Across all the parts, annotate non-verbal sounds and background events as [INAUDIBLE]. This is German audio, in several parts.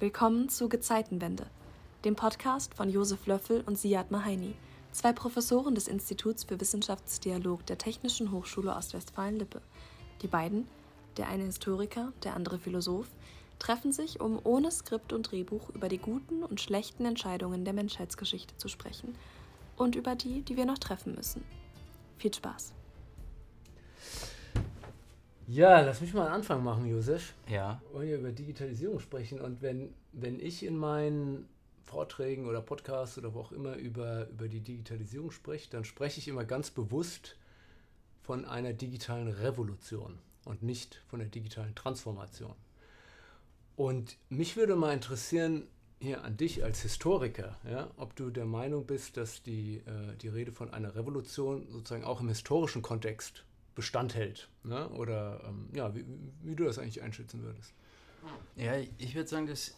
Willkommen zu Gezeitenwende, dem Podcast von Josef Löffel und Siad Mahaini, zwei Professoren des Instituts für Wissenschaftsdialog der Technischen Hochschule Ostwestfalen-Lippe. Die beiden, der eine Historiker, der andere Philosoph, treffen sich, um ohne Skript und Drehbuch über die guten und schlechten Entscheidungen der Menschheitsgeschichte zu sprechen und über die, die wir noch treffen müssen. Viel Spaß! Ja, lass mich mal einen Anfang machen, Josef. Ja. Wir wollen ja über Digitalisierung sprechen. Und wenn, wenn ich in meinen Vorträgen oder Podcasts oder wo auch immer über, über die Digitalisierung spreche, dann spreche ich immer ganz bewusst von einer digitalen Revolution und nicht von der digitalen Transformation. Und mich würde mal interessieren, hier an dich als Historiker, ja, ob du der Meinung bist, dass die, äh, die Rede von einer Revolution sozusagen auch im historischen Kontext Bestand hält. Ne? Oder ähm, ja, wie, wie, du das eigentlich einschätzen würdest. Ja, ich würde sagen, dass,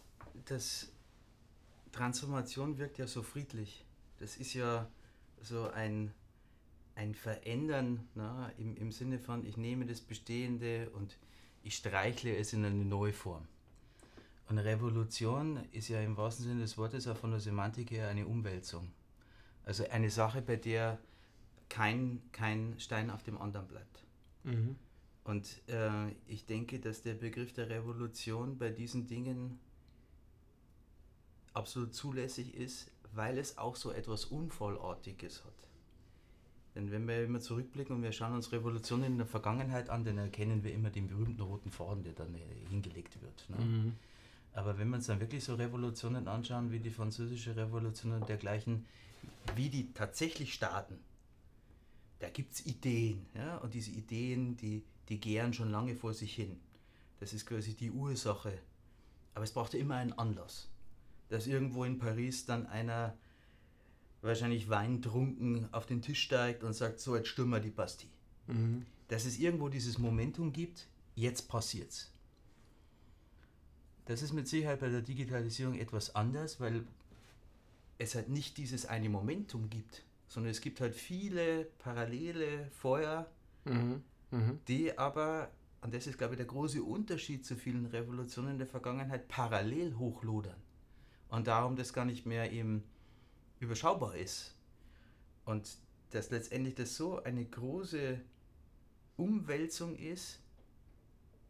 dass Transformation wirkt ja so friedlich. Das ist ja so ein, ein Verändern ne? Im, im Sinne von, ich nehme das Bestehende und ich streichle es in eine neue Form. Und Revolution ist ja im wahrsten Sinne des Wortes auch von der Semantik her eine Umwälzung. Also eine Sache, bei der kein, kein Stein auf dem anderen bleibt. Mhm. Und äh, ich denke, dass der Begriff der Revolution bei diesen Dingen absolut zulässig ist, weil es auch so etwas Unfallartiges hat. Denn wenn wir immer zurückblicken und wir schauen uns Revolutionen in der Vergangenheit an, dann erkennen wir immer den berühmten roten Faden, der dann äh, hingelegt wird. Ne? Mhm. Aber wenn wir uns dann wirklich so Revolutionen anschauen, wie die französische Revolution und dergleichen, wie die tatsächlich starten, da gibt es Ideen. Ja? Und diese Ideen, die, die gären schon lange vor sich hin. Das ist quasi die Ursache. Aber es braucht ja immer einen Anlass. Dass irgendwo in Paris dann einer wahrscheinlich weintrunken auf den Tisch steigt und sagt, so jetzt stürmen wir die Bastille. Mhm. Dass es irgendwo dieses Momentum gibt, jetzt passiert's. Das ist mit Sicherheit bei der Digitalisierung etwas anders, weil es halt nicht dieses eine Momentum gibt, sondern es gibt halt viele parallele Feuer, mhm. Mhm. die aber, und das ist glaube ich der große Unterschied zu vielen Revolutionen der Vergangenheit, parallel hochlodern. Und darum das gar nicht mehr eben überschaubar ist. Und dass letztendlich das so eine große Umwälzung ist,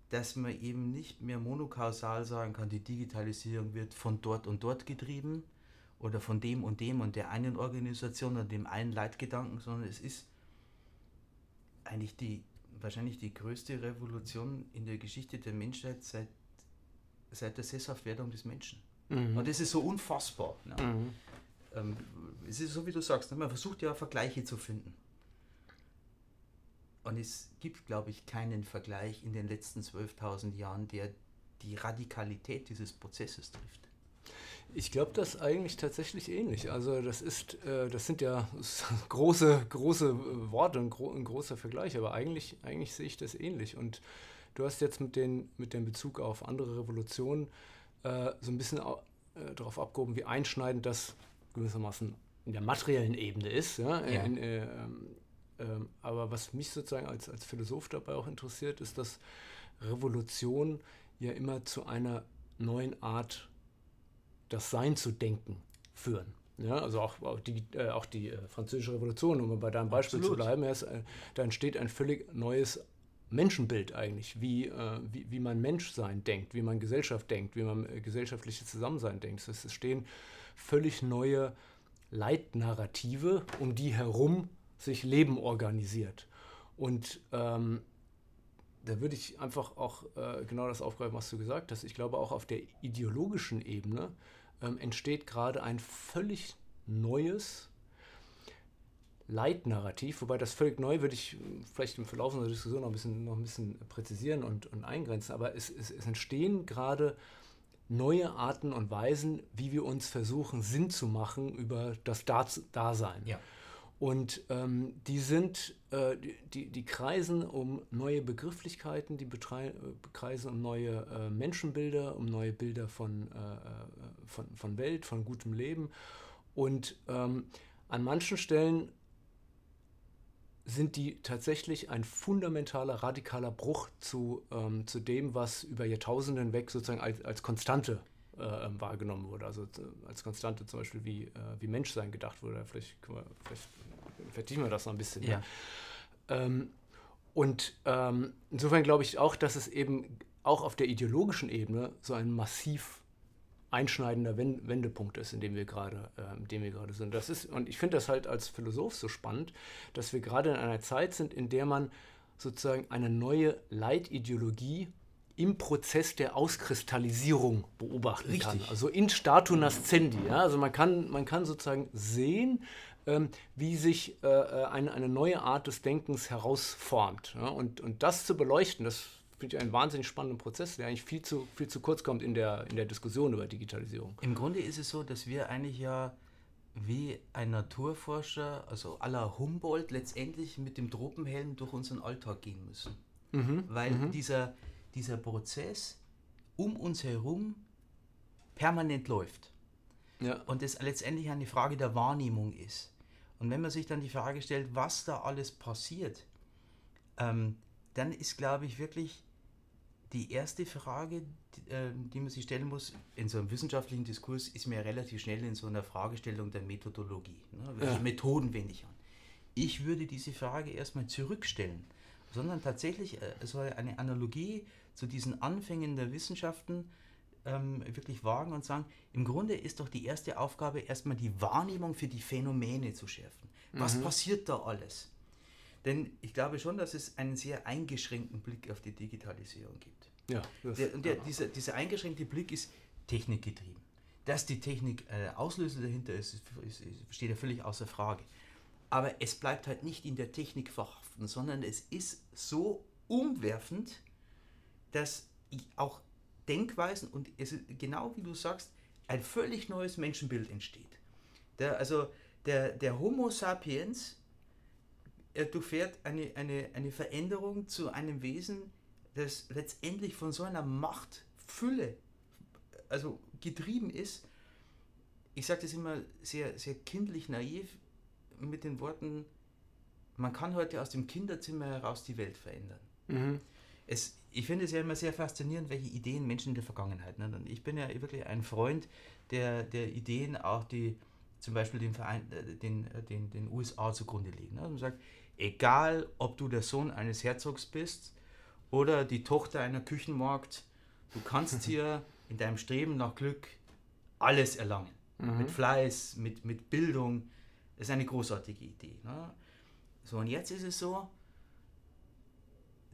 dass man eben nicht mehr monokausal sagen kann, die Digitalisierung wird von dort und dort getrieben, oder von dem und dem und der einen Organisation und dem einen Leitgedanken, sondern es ist eigentlich die wahrscheinlich die größte Revolution in der Geschichte der Menschheit seit, seit der Sesshaftwerdung des Menschen. Mhm. Und das ist so unfassbar. Ne? Mhm. Ähm, es ist so, wie du sagst, ne? man versucht ja Vergleiche zu finden. Und es gibt, glaube ich, keinen Vergleich in den letzten 12.000 Jahren, der die Radikalität dieses Prozesses trifft. Ich glaube, das ist eigentlich tatsächlich ähnlich. Also das ist, äh, das sind ja [LAUGHS] große, große Worte, ein, gro ein, großer Vergleich, aber eigentlich, eigentlich sehe ich das ähnlich. Und du hast jetzt mit, den, mit dem Bezug auf andere Revolutionen äh, so ein bisschen äh, darauf abgehoben, wie einschneidend das gewissermaßen in der materiellen Ebene ist. Ja? ja. In, äh, ähm, aber was mich sozusagen als, als Philosoph dabei auch interessiert, ist, dass Revolution ja immer zu einer neuen Art das Sein zu denken führen. Ja, also auch, auch die, äh, auch die äh, französische Revolution, um bei deinem Beispiel Absolut. zu bleiben, erst, äh, da entsteht ein völlig neues Menschenbild eigentlich, wie, äh, wie, wie man Menschsein denkt, wie man Gesellschaft denkt, wie man äh, gesellschaftliches Zusammensein denkt. Das heißt, es stehen völlig neue Leitnarrative, um die herum sich Leben organisiert. Und ähm, da würde ich einfach auch genau das aufgreifen, was du gesagt hast. Ich glaube, auch auf der ideologischen Ebene ähm, entsteht gerade ein völlig neues Leitnarrativ, wobei das völlig neu würde ich vielleicht im Verlauf unserer Diskussion noch ein bisschen, noch ein bisschen präzisieren und, und eingrenzen, aber es, es, es entstehen gerade neue Arten und Weisen, wie wir uns versuchen, Sinn zu machen über das Dasein. Ja. Und ähm, die sind, äh, die, die kreisen um neue Begrifflichkeiten, die äh, kreisen um neue äh, Menschenbilder, um neue Bilder von, äh, äh, von, von Welt, von gutem Leben. Und ähm, an manchen Stellen sind die tatsächlich ein fundamentaler, radikaler Bruch zu, ähm, zu dem, was über Jahrtausende hinweg sozusagen als, als Konstante äh, wahrgenommen wurde. Also als Konstante zum Beispiel wie, äh, wie Menschsein gedacht wurde. Vielleicht, wir, vielleicht vertiefen wir das noch ein bisschen. Ja. Ähm, und ähm, insofern glaube ich auch, dass es eben auch auf der ideologischen Ebene so ein massiv einschneidender Wendepunkt ist, in dem wir gerade, äh, in dem wir gerade sind. Das ist, und ich finde das halt als Philosoph so spannend, dass wir gerade in einer Zeit sind, in der man sozusagen eine neue Leitideologie im Prozess der Auskristallisierung beobachten Richtig. kann. Also in statu nascendi. Ja? Also man kann, man kann sozusagen sehen, wie sich äh, äh, eine, eine neue Art des Denkens herausformt. Und, und das zu beleuchten, das finde ich einen wahnsinnig spannenden Prozess, der eigentlich viel zu, viel zu kurz kommt in der, in der Diskussion über Digitalisierung. Im Grunde ist es so, dass wir eigentlich ja wie ein Naturforscher, also aller Humboldt, letztendlich mit dem Tropenhelm durch unseren Alltag gehen müssen. Mhm, Weil mhm. Dieser, dieser Prozess um uns herum permanent läuft. Ja. Und es letztendlich eine Frage der Wahrnehmung ist. Und wenn man sich dann die Frage stellt, was da alles passiert, ähm, dann ist, glaube ich, wirklich die erste Frage, die, äh, die, man sich stellen muss, in so einem wissenschaftlichen Diskurs, ist mir relativ schnell in so einer Fragestellung der Methodologie. Ne? Welche ja. Methoden wende ich an? Ich würde diese Frage erstmal zurückstellen, sondern tatsächlich äh, so eine Analogie zu diesen Anfängen der Wissenschaften ähm, wirklich wagen und sagen, im Grunde ist doch die erste Aufgabe erstmal die Wahrnehmung für die Phänomene zu schärfen. Was mhm. passiert da alles? Denn ich glaube schon, dass es einen sehr eingeschränkten Blick auf die Digitalisierung gibt. Ja, der, und der, dieser, dieser eingeschränkte Blick ist technikgetrieben. Dass die Technik äh, Auslöser dahinter ist, ist, ist, steht ja völlig außer Frage. Aber es bleibt halt nicht in der Technik verhaften, sondern es ist so umwerfend, dass auch Denkweisen und es ist genau wie du sagst, ein völlig neues Menschenbild entsteht. Der, also der, der Homo sapiens er durchfährt eine, eine, eine Veränderung zu einem Wesen, das letztendlich von so einer Machtfülle also getrieben ist. Ich sage das immer sehr, sehr kindlich naiv mit den Worten, man kann heute aus dem Kinderzimmer heraus die Welt verändern. Mhm es, ich finde es ja immer sehr faszinierend, welche Ideen Menschen in der Vergangenheit. Ne? Und ich bin ja wirklich ein Freund der, der Ideen, auch die zum Beispiel den, Verein, äh, den, äh, den, den USA zugrunde liegen. Ne? Und man sagt, egal ob du der Sohn eines Herzogs bist oder die Tochter einer Küchenmarkt, du kannst [LAUGHS] hier in deinem Streben nach Glück alles erlangen. Mhm. Mit Fleiß, mit, mit Bildung. Das ist eine großartige Idee. Ne? So, und jetzt ist es so,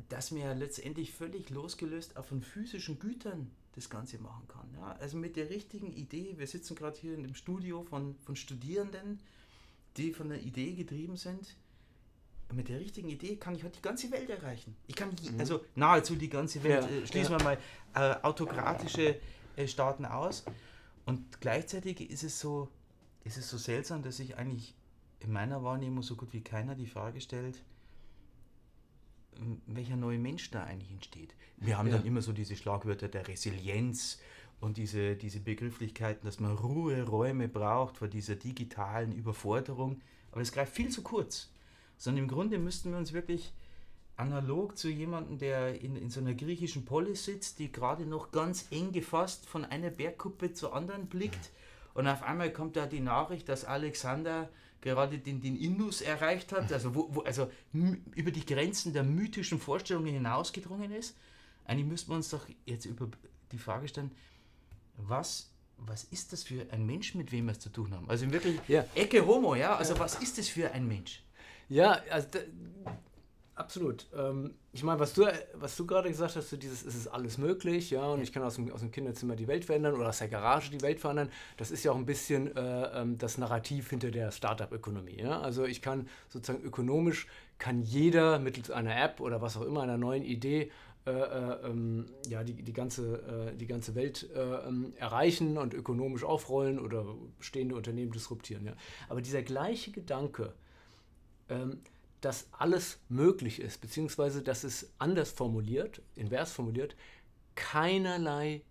dass man ja letztendlich völlig losgelöst auch von physischen Gütern das Ganze machen kann. Ja? Also mit der richtigen Idee, wir sitzen gerade hier in dem Studio von, von Studierenden, die von der Idee getrieben sind. Mit der richtigen Idee kann ich heute die ganze Welt erreichen. Ich kann mhm. also nahezu die ganze Welt, ja, äh, schließen ja. wir mal äh, autokratische äh, Staaten aus. Und gleichzeitig ist es so, ist es so seltsam, dass sich eigentlich in meiner Wahrnehmung so gut wie keiner die Frage stellt, welcher neue Mensch da eigentlich entsteht. Wir haben ja. dann immer so diese Schlagwörter der Resilienz und diese, diese Begrifflichkeiten, dass man Ruheräume braucht vor dieser digitalen Überforderung. Aber es greift viel zu kurz. Sondern im Grunde müssten wir uns wirklich analog zu jemandem, der in, in so einer griechischen Polis sitzt, die gerade noch ganz eng gefasst von einer Bergkuppe zur anderen blickt. Und auf einmal kommt da die Nachricht, dass Alexander gerade den, den Indus erreicht hat, also, wo, wo, also über die Grenzen der mythischen Vorstellungen hinausgedrungen ist. Eigentlich müssten wir uns doch jetzt über die Frage stellen, was, was ist das für ein Mensch, mit wem wir es zu tun haben? Also wirklich ja. Ecke Homo, ja? Also was ist das für ein Mensch? Ja, also Absolut. Ähm, ich meine, was du, was du gerade gesagt hast, so dieses, es ist alles möglich, ja, und ich kann aus dem, aus dem Kinderzimmer die Welt verändern oder aus der Garage die Welt verändern, das ist ja auch ein bisschen äh, ähm, das Narrativ hinter der Startup-Ökonomie. Ja? Also ich kann sozusagen ökonomisch, kann jeder mittels einer App oder was auch immer, einer neuen Idee, äh, äh, ähm, ja, die, die, ganze, äh, die ganze Welt äh, ähm, erreichen und ökonomisch aufrollen oder bestehende Unternehmen disruptieren. Ja? Aber dieser gleiche Gedanke, ähm, dass alles möglich ist, beziehungsweise dass es anders formuliert, invers formuliert, keinerlei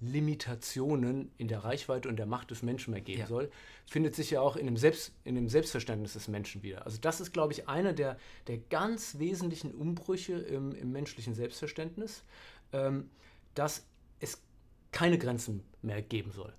Limitationen in der Reichweite und der Macht des Menschen mehr geben ja. soll, findet sich ja auch in dem, Selbst, in dem Selbstverständnis des Menschen wieder. Also das ist, glaube ich, einer der, der ganz wesentlichen Umbrüche im, im menschlichen Selbstverständnis, ähm, dass es keine Grenzen mehr geben soll.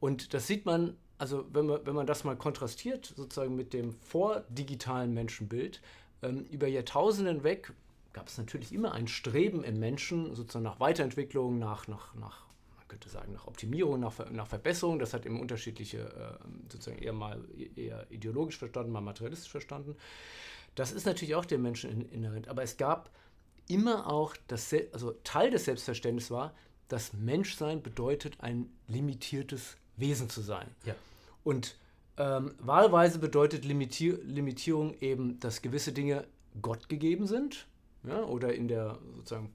Und das sieht man, also wenn man, wenn man das mal kontrastiert, sozusagen mit dem vordigitalen Menschenbild, ähm, über Jahrtausende hinweg gab es natürlich immer ein Streben im Menschen, sozusagen nach Weiterentwicklung, nach, nach, nach man könnte sagen, nach Optimierung, nach, nach Verbesserung. Das hat eben unterschiedliche, äh, sozusagen eher mal eher ideologisch verstanden, mal materialistisch verstanden. Das ist natürlich auch dem Menschen inhärent. Aber es gab immer auch, das, also Teil des Selbstverständnisses war, dass Menschsein bedeutet, ein limitiertes Wesen zu sein. Ja. Und ähm, wahlweise bedeutet Limitier Limitierung eben, dass gewisse Dinge Gott gegeben sind, ja, oder in der sozusagen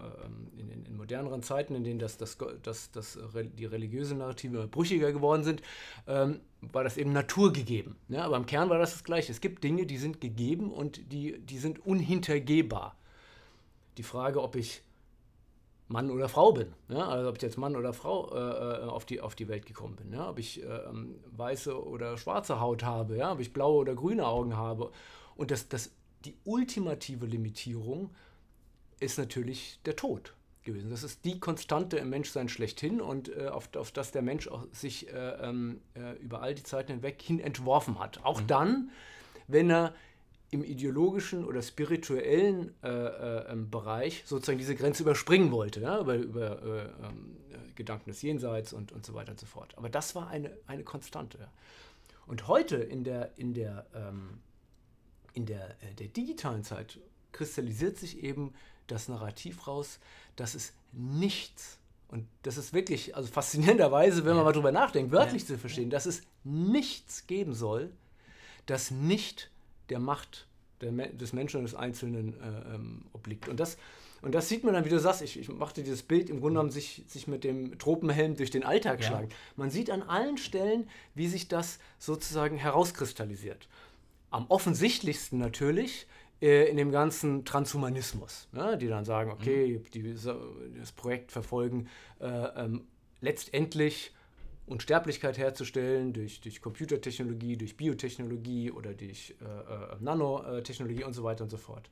äh, in, in, in, moderneren Zeiten, in denen das, das, das, das, die religiöse Narrative brüchiger geworden sind, ähm, war das eben naturgegeben. Ja, aber im Kern war das das Gleiche. Es gibt Dinge, die sind gegeben und die, die sind unhintergehbar. Die Frage, ob ich Mann oder Frau bin. Ja? Also ob ich jetzt Mann oder Frau äh, äh, auf, die, auf die Welt gekommen bin. Ja? Ob ich äh, weiße oder schwarze Haut habe, ja? ob ich blaue oder grüne Augen habe. Und das, das, die ultimative Limitierung ist natürlich der Tod gewesen. Das ist die Konstante im Menschsein schlechthin und äh, auf, auf das der Mensch auch sich äh, ähm, äh, über all die Zeiten hinweg hin entworfen hat. Auch mhm. dann, wenn er im ideologischen oder spirituellen äh, äh, ähm, Bereich sozusagen diese Grenze überspringen wollte, ja, über, über äh, ähm, Gedanken des Jenseits und, und so weiter und so fort. Aber das war eine, eine Konstante. Und heute in der, in der, ähm, in der, äh, der digitalen Zeit kristallisiert sich eben das Narrativ raus, dass es nichts, und das ist wirklich, also faszinierenderweise, wenn man mal drüber nachdenkt, wörtlich zu verstehen, dass es nichts geben soll, das nicht der Macht der, des Menschen und des Einzelnen äh, ähm, obliegt. Und das, und das sieht man dann, wie du sagst, ich, ich machte dieses Bild im Grunde genommen sich, sich mit dem Tropenhelm durch den Alltag ja. schlagen. Man sieht an allen Stellen, wie sich das sozusagen herauskristallisiert. Am offensichtlichsten natürlich äh, in dem ganzen Transhumanismus, ne? die dann sagen, okay, mhm. die das Projekt verfolgen, äh, ähm, letztendlich Unsterblichkeit herzustellen durch, durch Computertechnologie, durch Biotechnologie oder durch äh, äh, Nanotechnologie und so weiter und so fort.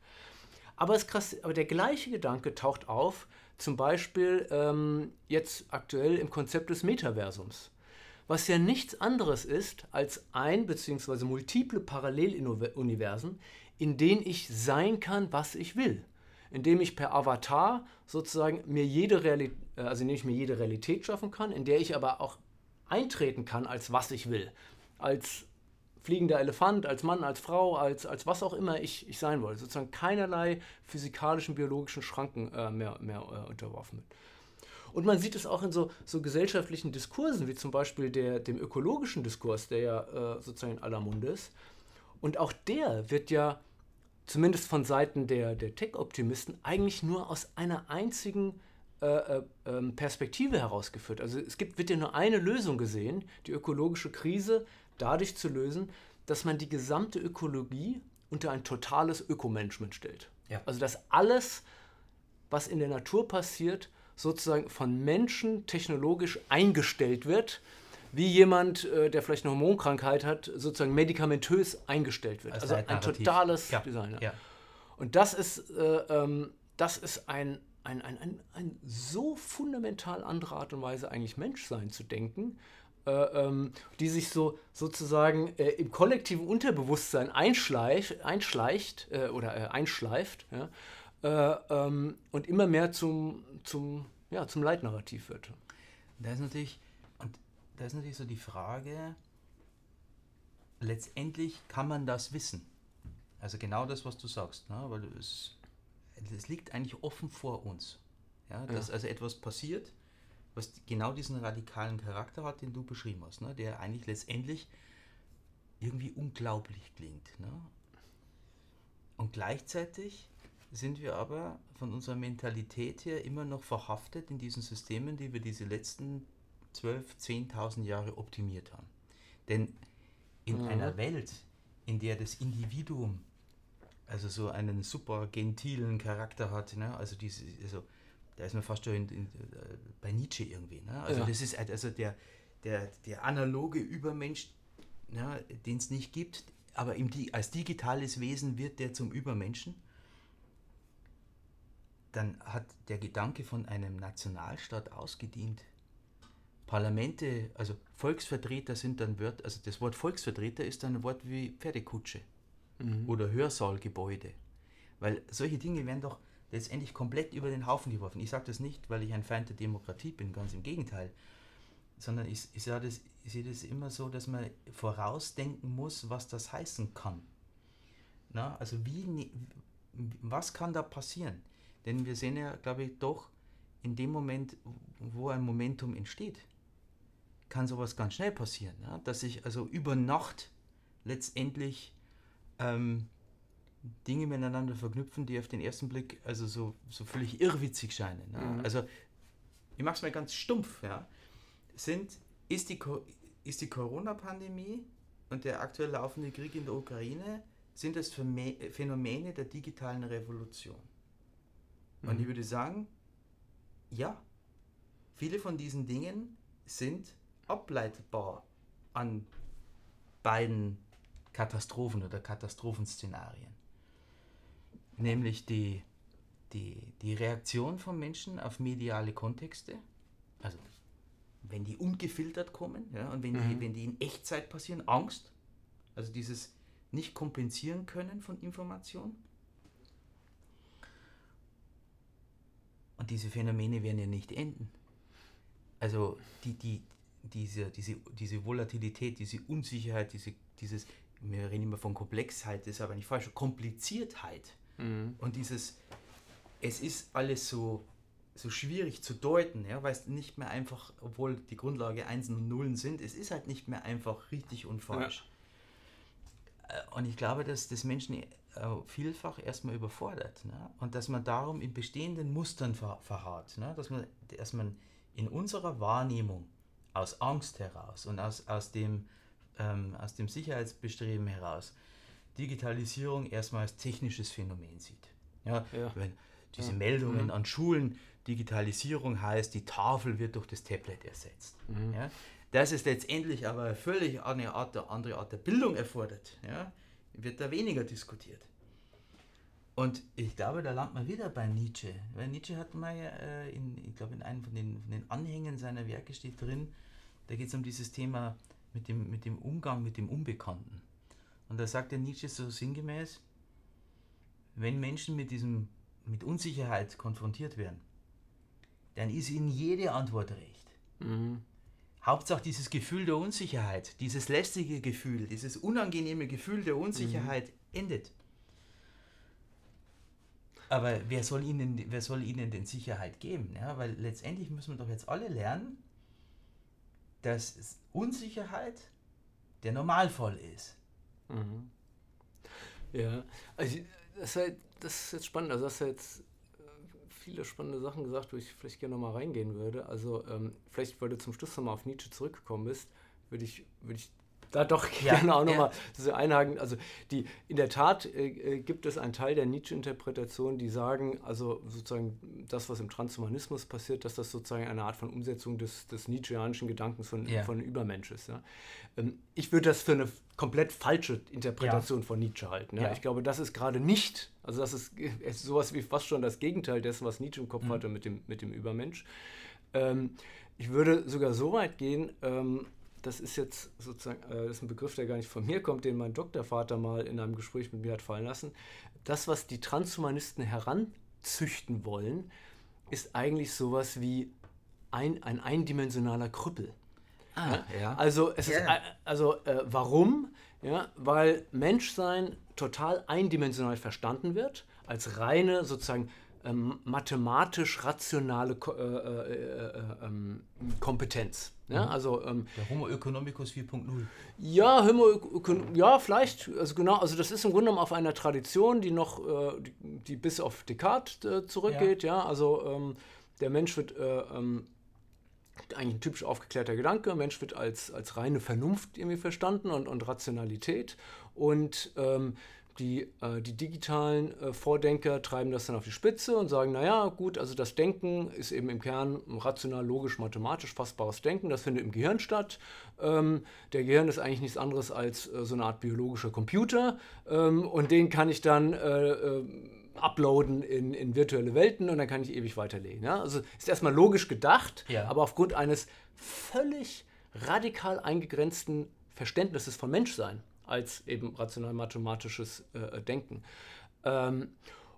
Aber, krass, aber der gleiche Gedanke taucht auf, zum Beispiel ähm, jetzt aktuell im Konzept des Metaversums, was ja nichts anderes ist als ein bzw. multiple Paralleluniversen, in denen ich sein kann, was ich will. Indem ich per Avatar sozusagen mir jede Realität, äh, also indem ich mir jede Realität schaffen kann, in der ich aber auch eintreten kann, als was ich will. Als fliegender Elefant, als Mann, als Frau, als, als was auch immer ich, ich sein wollte. Sozusagen keinerlei physikalischen, biologischen Schranken äh, mehr, mehr äh, unterworfen bin. Und man sieht es auch in so, so gesellschaftlichen Diskursen, wie zum Beispiel der, dem ökologischen Diskurs, der ja äh, sozusagen in aller Munde ist. Und auch der wird ja zumindest von Seiten der, der Tech-Optimisten eigentlich nur aus einer einzigen Perspektive herausgeführt. Also es gibt, wird ja nur eine Lösung gesehen, die ökologische Krise dadurch zu lösen, dass man die gesamte Ökologie unter ein totales Ökomanagement stellt. Ja. Also dass alles, was in der Natur passiert, sozusagen von Menschen technologisch eingestellt wird, wie jemand, äh, der vielleicht eine Hormonkrankheit hat, sozusagen medikamentös eingestellt wird. Also, also ein totales ja. Design. Ja. Und das ist, äh, ähm, das ist ein ein, ein, ein, ein so fundamental andere Art und Weise eigentlich Menschsein zu denken, äh, ähm, die sich so sozusagen äh, im kollektiven Unterbewusstsein einschleicht, einschleicht äh, oder äh, einschleift ja, äh, ähm, und immer mehr zum, zum, ja, zum Leitnarrativ wird. Da ist natürlich, und da ist natürlich so die Frage, letztendlich kann man das wissen. Also genau das, was du sagst, ne? weil es es liegt eigentlich offen vor uns. Ja, dass ja. also etwas passiert, was genau diesen radikalen Charakter hat, den du beschrieben hast, ne? der eigentlich letztendlich irgendwie unglaublich klingt. Ne? Und gleichzeitig sind wir aber von unserer Mentalität her immer noch verhaftet in diesen Systemen, die wir diese letzten 12, 10.000 Jahre optimiert haben. Denn in mhm. einer Welt, in der das Individuum also so einen super gentilen Charakter hat. Ne? Also, diese, also da ist man fast schon in, in, äh, bei Nietzsche irgendwie. Ne? Also ja. das ist halt also der, der, der analoge Übermensch, ne, den es nicht gibt, aber im, als digitales Wesen wird der zum Übermenschen. dann hat der Gedanke von einem Nationalstaat ausgedient. Parlamente, also Volksvertreter sind dann Wörter, also das Wort Volksvertreter ist dann ein Wort wie Pferdekutsche mhm. oder Hörsaalgebäude. Weil solche Dinge werden doch letztendlich komplett über den Haufen geworfen. Ich sage das nicht, weil ich ein Feind der Demokratie bin, ganz im Gegenteil. Sondern ich, ich, das, ich sehe das immer so, dass man vorausdenken muss, was das heißen kann. Na, also wie, ne, was kann da passieren? Denn wir sehen ja, glaube ich, doch in dem Moment, wo ein Momentum entsteht, kann sowas ganz schnell passieren. Ja? Dass sich also über Nacht letztendlich ähm, Dinge miteinander verknüpfen, die auf den ersten Blick also so, so völlig irrwitzig scheinen. Ja? Mhm. Also, ich mache es mal ganz stumpf. Ja? Sind, ist die, ist die Corona-Pandemie und der aktuell laufende Krieg in der Ukraine, sind das Phänomene der digitalen Revolution? Mhm. Und ich würde sagen, ja, viele von diesen Dingen sind ableitbar an beiden Katastrophen oder Katastrophenszenarien. Nämlich die, die, die Reaktion von Menschen auf mediale Kontexte, also wenn die ungefiltert kommen ja, und wenn, mhm. die, wenn die in Echtzeit passieren, Angst, also dieses nicht kompensieren können von Information. Und diese Phänomene werden ja nicht enden. Also die, die, diese, diese, diese Volatilität, diese Unsicherheit, diese, dieses, wir reden immer von Komplexheit, das ist aber nicht falsch, Kompliziertheit. Mhm. Und dieses, es ist alles so, so schwierig zu deuten, ja, weil es nicht mehr einfach, obwohl die Grundlage Einsen und Nullen sind, es ist halt nicht mehr einfach richtig und falsch. Ja. Und ich glaube, dass das Menschen äh, vielfach erstmal überfordert. Ne? Und dass man darum in bestehenden Mustern ver verharrt. Ne? Dass, man, dass man in unserer Wahrnehmung aus Angst heraus und aus, aus, dem, ähm, aus dem Sicherheitsbestreben heraus Digitalisierung erstmal als technisches Phänomen sieht. Ja, ja. Wenn diese ja. Meldungen mhm. an Schulen, Digitalisierung heißt, die Tafel wird durch das Tablet ersetzt. Mhm. Ja, dass es letztendlich aber eine völlig andere Art, der, andere Art der Bildung erfordert, ja, wird da weniger diskutiert. Und ich glaube, da landet man wieder bei Nietzsche. Weil Nietzsche hat mal, äh, in, ich glaube, in einem von den, von den Anhängen seiner Werke steht drin, da geht es um dieses Thema mit dem, mit dem Umgang mit dem Unbekannten. Und da sagt der Nietzsche so sinngemäß, wenn Menschen mit diesem, mit Unsicherheit konfrontiert werden, dann ist ihnen jede Antwort recht. Mhm. Hauptsache dieses Gefühl der Unsicherheit, dieses lästige Gefühl, dieses unangenehme Gefühl der Unsicherheit mhm. endet. Aber wer soll, ihnen, wer soll ihnen denn Sicherheit geben? Ja, weil letztendlich müssen wir doch jetzt alle lernen, dass Unsicherheit der Normalfall ist. Mhm. Ja, also das ist, halt, das ist jetzt spannend. Also, hast du jetzt äh, viele spannende Sachen gesagt, wo ich vielleicht gerne nochmal reingehen würde. Also, ähm, vielleicht, weil du zum Schluss nochmal auf Nietzsche zurückgekommen bist, würde ich, würde ich da doch ja, gerne auch nochmal ja. einhaken. Also die, in der Tat äh, äh, gibt es einen Teil der Nietzsche-Interpretation, die sagen, also sozusagen das, was im Transhumanismus passiert, dass das sozusagen eine Art von Umsetzung des, des Nietzscheanischen Gedankens von, ja. von Übermensch ist. Ja. Ähm, ich würde das für eine komplett falsche Interpretation von Nietzsche halten. Ich glaube, das ist gerade nicht, also das ist, ist sowas wie fast schon das Gegenteil dessen, was Nietzsche im Kopf mhm. hatte mit dem, mit dem Übermensch. Ähm, ich würde sogar so weit gehen, ähm, das ist jetzt sozusagen, äh, das ist ein Begriff, der gar nicht von mir kommt, den mein Doktorvater mal in einem Gespräch mit mir hat fallen lassen. Das, was die Transhumanisten heranzüchten wollen, ist eigentlich sowas wie ein, ein eindimensionaler Krüppel. Ah, ja? ja. Also, es yeah. ist, also äh, warum? Ja, weil Menschsein total eindimensional verstanden wird, als reine sozusagen ähm, mathematisch-rationale Ko äh, äh, äh, ähm, Kompetenz. Ja, mhm. also, ähm, Der Homo economicus 4.0. Ja, Homo, ja, vielleicht. Also genau, also das ist im Grunde genommen auf einer Tradition, die noch, äh, die, die, bis auf Descartes äh, zurückgeht. Ja, ja also ähm, der Mensch wird äh, ähm, eigentlich ein typisch aufgeklärter Gedanke. Mensch wird als, als reine Vernunft irgendwie verstanden und, und Rationalität. Und ähm, die, äh, die digitalen äh, Vordenker treiben das dann auf die Spitze und sagen, naja, gut, also das Denken ist eben im Kern rational, logisch, mathematisch fassbares Denken, das findet im Gehirn statt. Ähm, der Gehirn ist eigentlich nichts anderes als äh, so eine Art biologischer Computer ähm, und den kann ich dann äh, äh, uploaden in, in virtuelle Welten und dann kann ich ewig weiterlegen. Ja? Also ist erstmal logisch gedacht, ja. aber aufgrund eines völlig radikal eingegrenzten Verständnisses von Menschsein als eben rational-mathematisches äh, Denken. Ähm,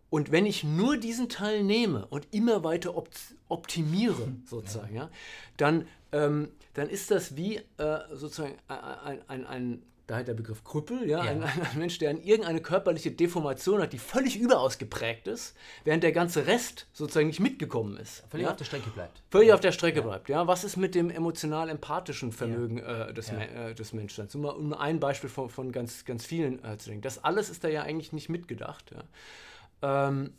und wenn ich nur diesen Teil nehme und immer weiter op optimiere, [LAUGHS] sozusagen, ja, dann, ähm, dann ist das wie äh, sozusagen ein, ein, ein daher der Begriff Krüppel, ja, ja. Ein, ein, Mensch, der irgendeine körperliche Deformation hat, die völlig überausgeprägt ist, während der ganze Rest sozusagen nicht mitgekommen ist. Völlig ja? auf der Strecke bleibt. Völlig ja. auf der Strecke bleibt, ja. Was ist mit dem emotional-empathischen Vermögen äh, des, äh, des Menschen? Um, um ein Beispiel von, von ganz, ganz vielen äh, zu denken. Das alles ist da ja eigentlich nicht mitgedacht, ja. Ähm,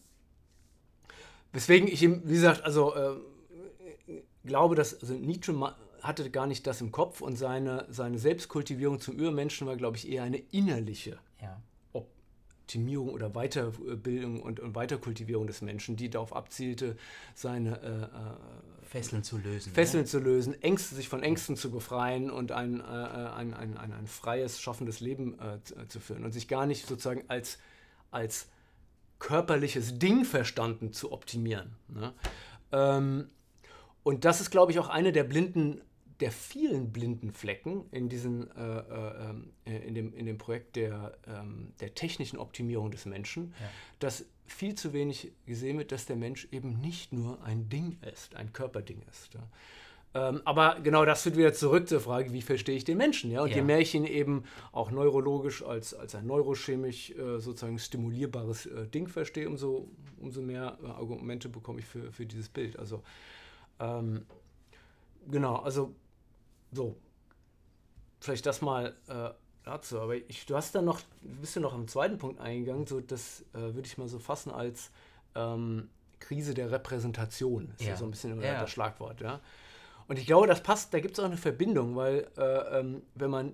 weswegen ich, wie gesagt, also äh, glaube, dass also Nietzsche hatte gar nicht das im Kopf und seine, seine Selbstkultivierung zum Übermenschen war, glaube ich, eher eine innerliche ja. Optimierung oder Weiterbildung und, und Weiterkultivierung des Menschen, die darauf abzielte, seine äh, äh Fesseln zu lösen. Fesseln ne? zu lösen, Ängste, sich von Ängsten zu befreien und ein, äh, ein, ein, ein, ein, freies, schaffendes Leben äh, zu, äh, zu, führen und sich gar nicht sozusagen als, als körperliches Ding verstanden zu optimieren. Ne? Ähm, und das ist, glaube ich, auch eine der blinden der vielen blinden Flecken in, diesen, äh, äh, äh, in, dem, in dem Projekt der, ähm, der technischen Optimierung des Menschen, ja. dass viel zu wenig gesehen wird, dass der Mensch eben nicht nur ein Ding ist, ein Körperding ist. Ja. Ähm, aber genau das führt wieder zurück zur Frage, wie verstehe ich den Menschen? Ja? Und ja. je mehr ich ihn eben auch neurologisch als, als ein neurochemisch äh, sozusagen stimulierbares äh, Ding verstehe, umso, umso mehr äh, Argumente bekomme ich für, für dieses Bild. Also ähm, genau, also so, vielleicht das mal äh, dazu. Aber ich, du hast dann noch, bist du noch am zweiten Punkt eingegangen, so das äh, würde ich mal so fassen als ähm, Krise der Repräsentation. Ist ja, ja so ein bisschen ja. das Schlagwort, ja. Und ich glaube, das passt, da gibt es auch eine Verbindung, weil äh, ähm, wenn man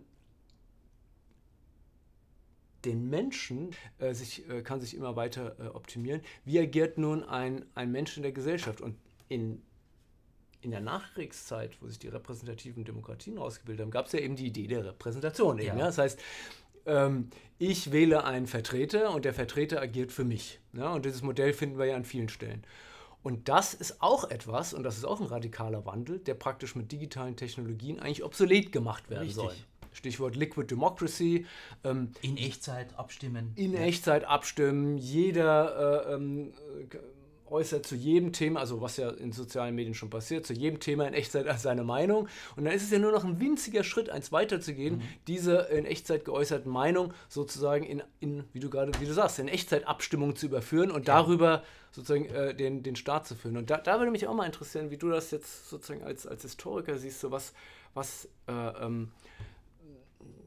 den Menschen äh, sich, äh, kann sich immer weiter äh, optimieren. Wie agiert nun ein, ein Mensch in der Gesellschaft? Und in in der Nachkriegszeit, wo sich die repräsentativen Demokratien ausgebildet haben, gab es ja eben die Idee der Repräsentation. Eben, ja. Ja? Das heißt, ähm, ich wähle einen Vertreter und der Vertreter agiert für mich. Ja? Und dieses Modell finden wir ja an vielen Stellen. Und das ist auch etwas, und das ist auch ein radikaler Wandel, der praktisch mit digitalen Technologien eigentlich obsolet gemacht werden Richtig. soll. Stichwort Liquid Democracy. Ähm, in Echtzeit abstimmen. In ja. Echtzeit abstimmen. Jeder äh, ähm, äußert zu jedem Thema, also was ja in sozialen Medien schon passiert, zu jedem Thema in Echtzeit seine Meinung. Und dann ist es ja nur noch ein winziger Schritt, eins weiterzugehen, mhm. diese in Echtzeit geäußerten Meinung sozusagen in, in wie du gerade, wie du sagst, in Echtzeitabstimmung zu überführen und ja. darüber sozusagen äh, den, den Staat zu führen. Und da, da würde mich auch mal interessieren, wie du das jetzt sozusagen als, als Historiker siehst, so was, was äh, ähm,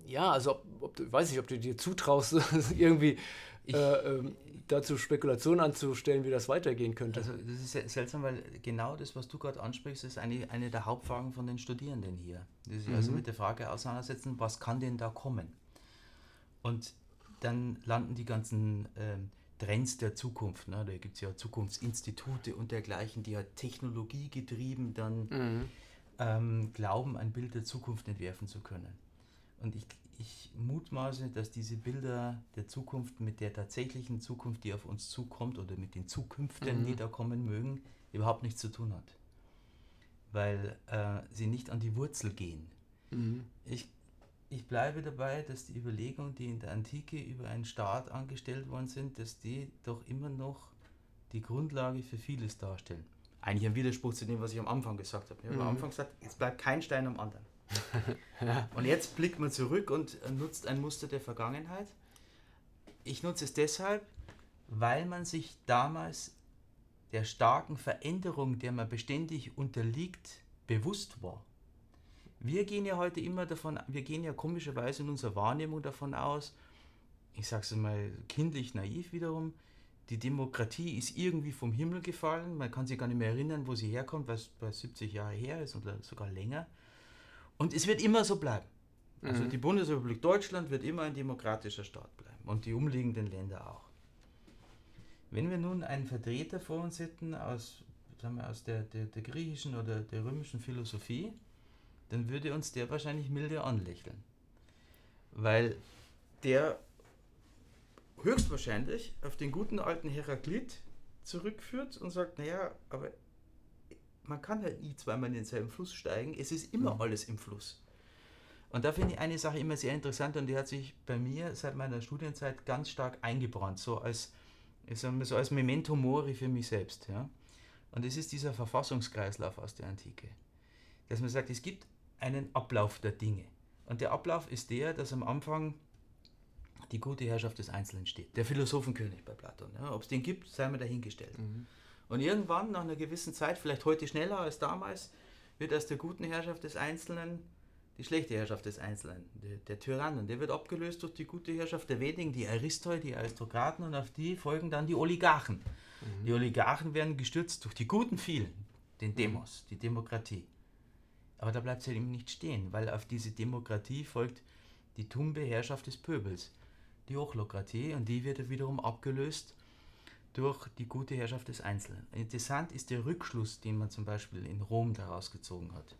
ja, also ob, ob, weiß ich, ob du dir zutraust, [LAUGHS] irgendwie ich, äh, ähm, dazu Spekulationen anzustellen, wie das weitergehen könnte. Also das ist seltsam, weil genau das, was du gerade ansprichst, ist eine, eine der Hauptfragen von den Studierenden hier. Die sich also mhm. also mit der Frage auseinandersetzen, was kann denn da kommen? Und dann landen die ganzen äh, Trends der Zukunft. Ne? Da gibt es ja Zukunftsinstitute und dergleichen, die ja technologiegetrieben dann mhm. ähm, glauben, ein Bild der Zukunft entwerfen zu können. Und ich, ich mutmaße, dass diese Bilder der Zukunft mit der tatsächlichen Zukunft, die auf uns zukommt, oder mit den Zukünften, mhm. die da kommen mögen, überhaupt nichts zu tun hat. Weil äh, sie nicht an die Wurzel gehen. Mhm. Ich, ich bleibe dabei, dass die Überlegungen, die in der Antike über einen Staat angestellt worden sind, dass die doch immer noch die Grundlage für vieles darstellen. Eigentlich ein Widerspruch zu dem, was ich am Anfang gesagt habe. Ich habe mhm. am Anfang gesagt, es bleibt kein Stein am anderen. [LAUGHS] Und jetzt blickt man zurück und nutzt ein Muster der Vergangenheit. Ich nutze es deshalb, weil man sich damals der starken Veränderung, der man beständig unterliegt, bewusst war. Wir gehen ja heute immer davon, wir gehen ja komischerweise in unserer Wahrnehmung davon aus, ich sage es mal kindlich naiv wiederum, die Demokratie ist irgendwie vom Himmel gefallen, man kann sich gar nicht mehr erinnern, wo sie herkommt, was bei 70 Jahre her ist oder sogar länger. Und es wird immer so bleiben. Also mhm. die Bundesrepublik Deutschland wird immer ein demokratischer Staat bleiben und die umliegenden Länder auch. Wenn wir nun einen Vertreter vor uns hätten aus, sagen wir, aus der, der, der griechischen oder der römischen Philosophie, dann würde uns der wahrscheinlich milde anlächeln. Weil der höchstwahrscheinlich auf den guten alten Heraklit zurückführt und sagt, naja, aber man kann halt nie zweimal in denselben Fluss steigen, es ist immer mhm. alles im Fluss. Und da finde ich eine Sache immer sehr interessant und die hat sich bei mir seit meiner Studienzeit ganz stark eingebrannt, so als, so als Memento Mori für mich selbst. Ja? Und es ist dieser Verfassungskreislauf aus der Antike. Dass man sagt, es gibt einen Ablauf der Dinge. Und der Ablauf ist der, dass am Anfang die gute Herrschaft des Einzelnen steht. Der Philosophenkönig bei Platon. Ja, Ob es den gibt, sei mir dahingestellt. Mhm. Und irgendwann, nach einer gewissen Zeit, vielleicht heute schneller als damals, wird aus der guten Herrschaft des Einzelnen die schlechte Herrschaft des Einzelnen, der, der Tyrann. Und der wird abgelöst durch die gute Herrschaft der wenigen, die Aristoi, die Aristokraten, und auf die folgen dann die Oligarchen. Mhm. Die Oligarchen werden gestürzt durch die guten vielen, den mhm. Demos, die Demokratie. Aber da bleibt es halt eben nicht stehen, weil auf diese Demokratie folgt die tumbe Herrschaft des Pöbels die Hochlokratie und die wird wiederum abgelöst durch die gute Herrschaft des Einzelnen. Interessant ist der Rückschluss, den man zum Beispiel in Rom daraus gezogen hat.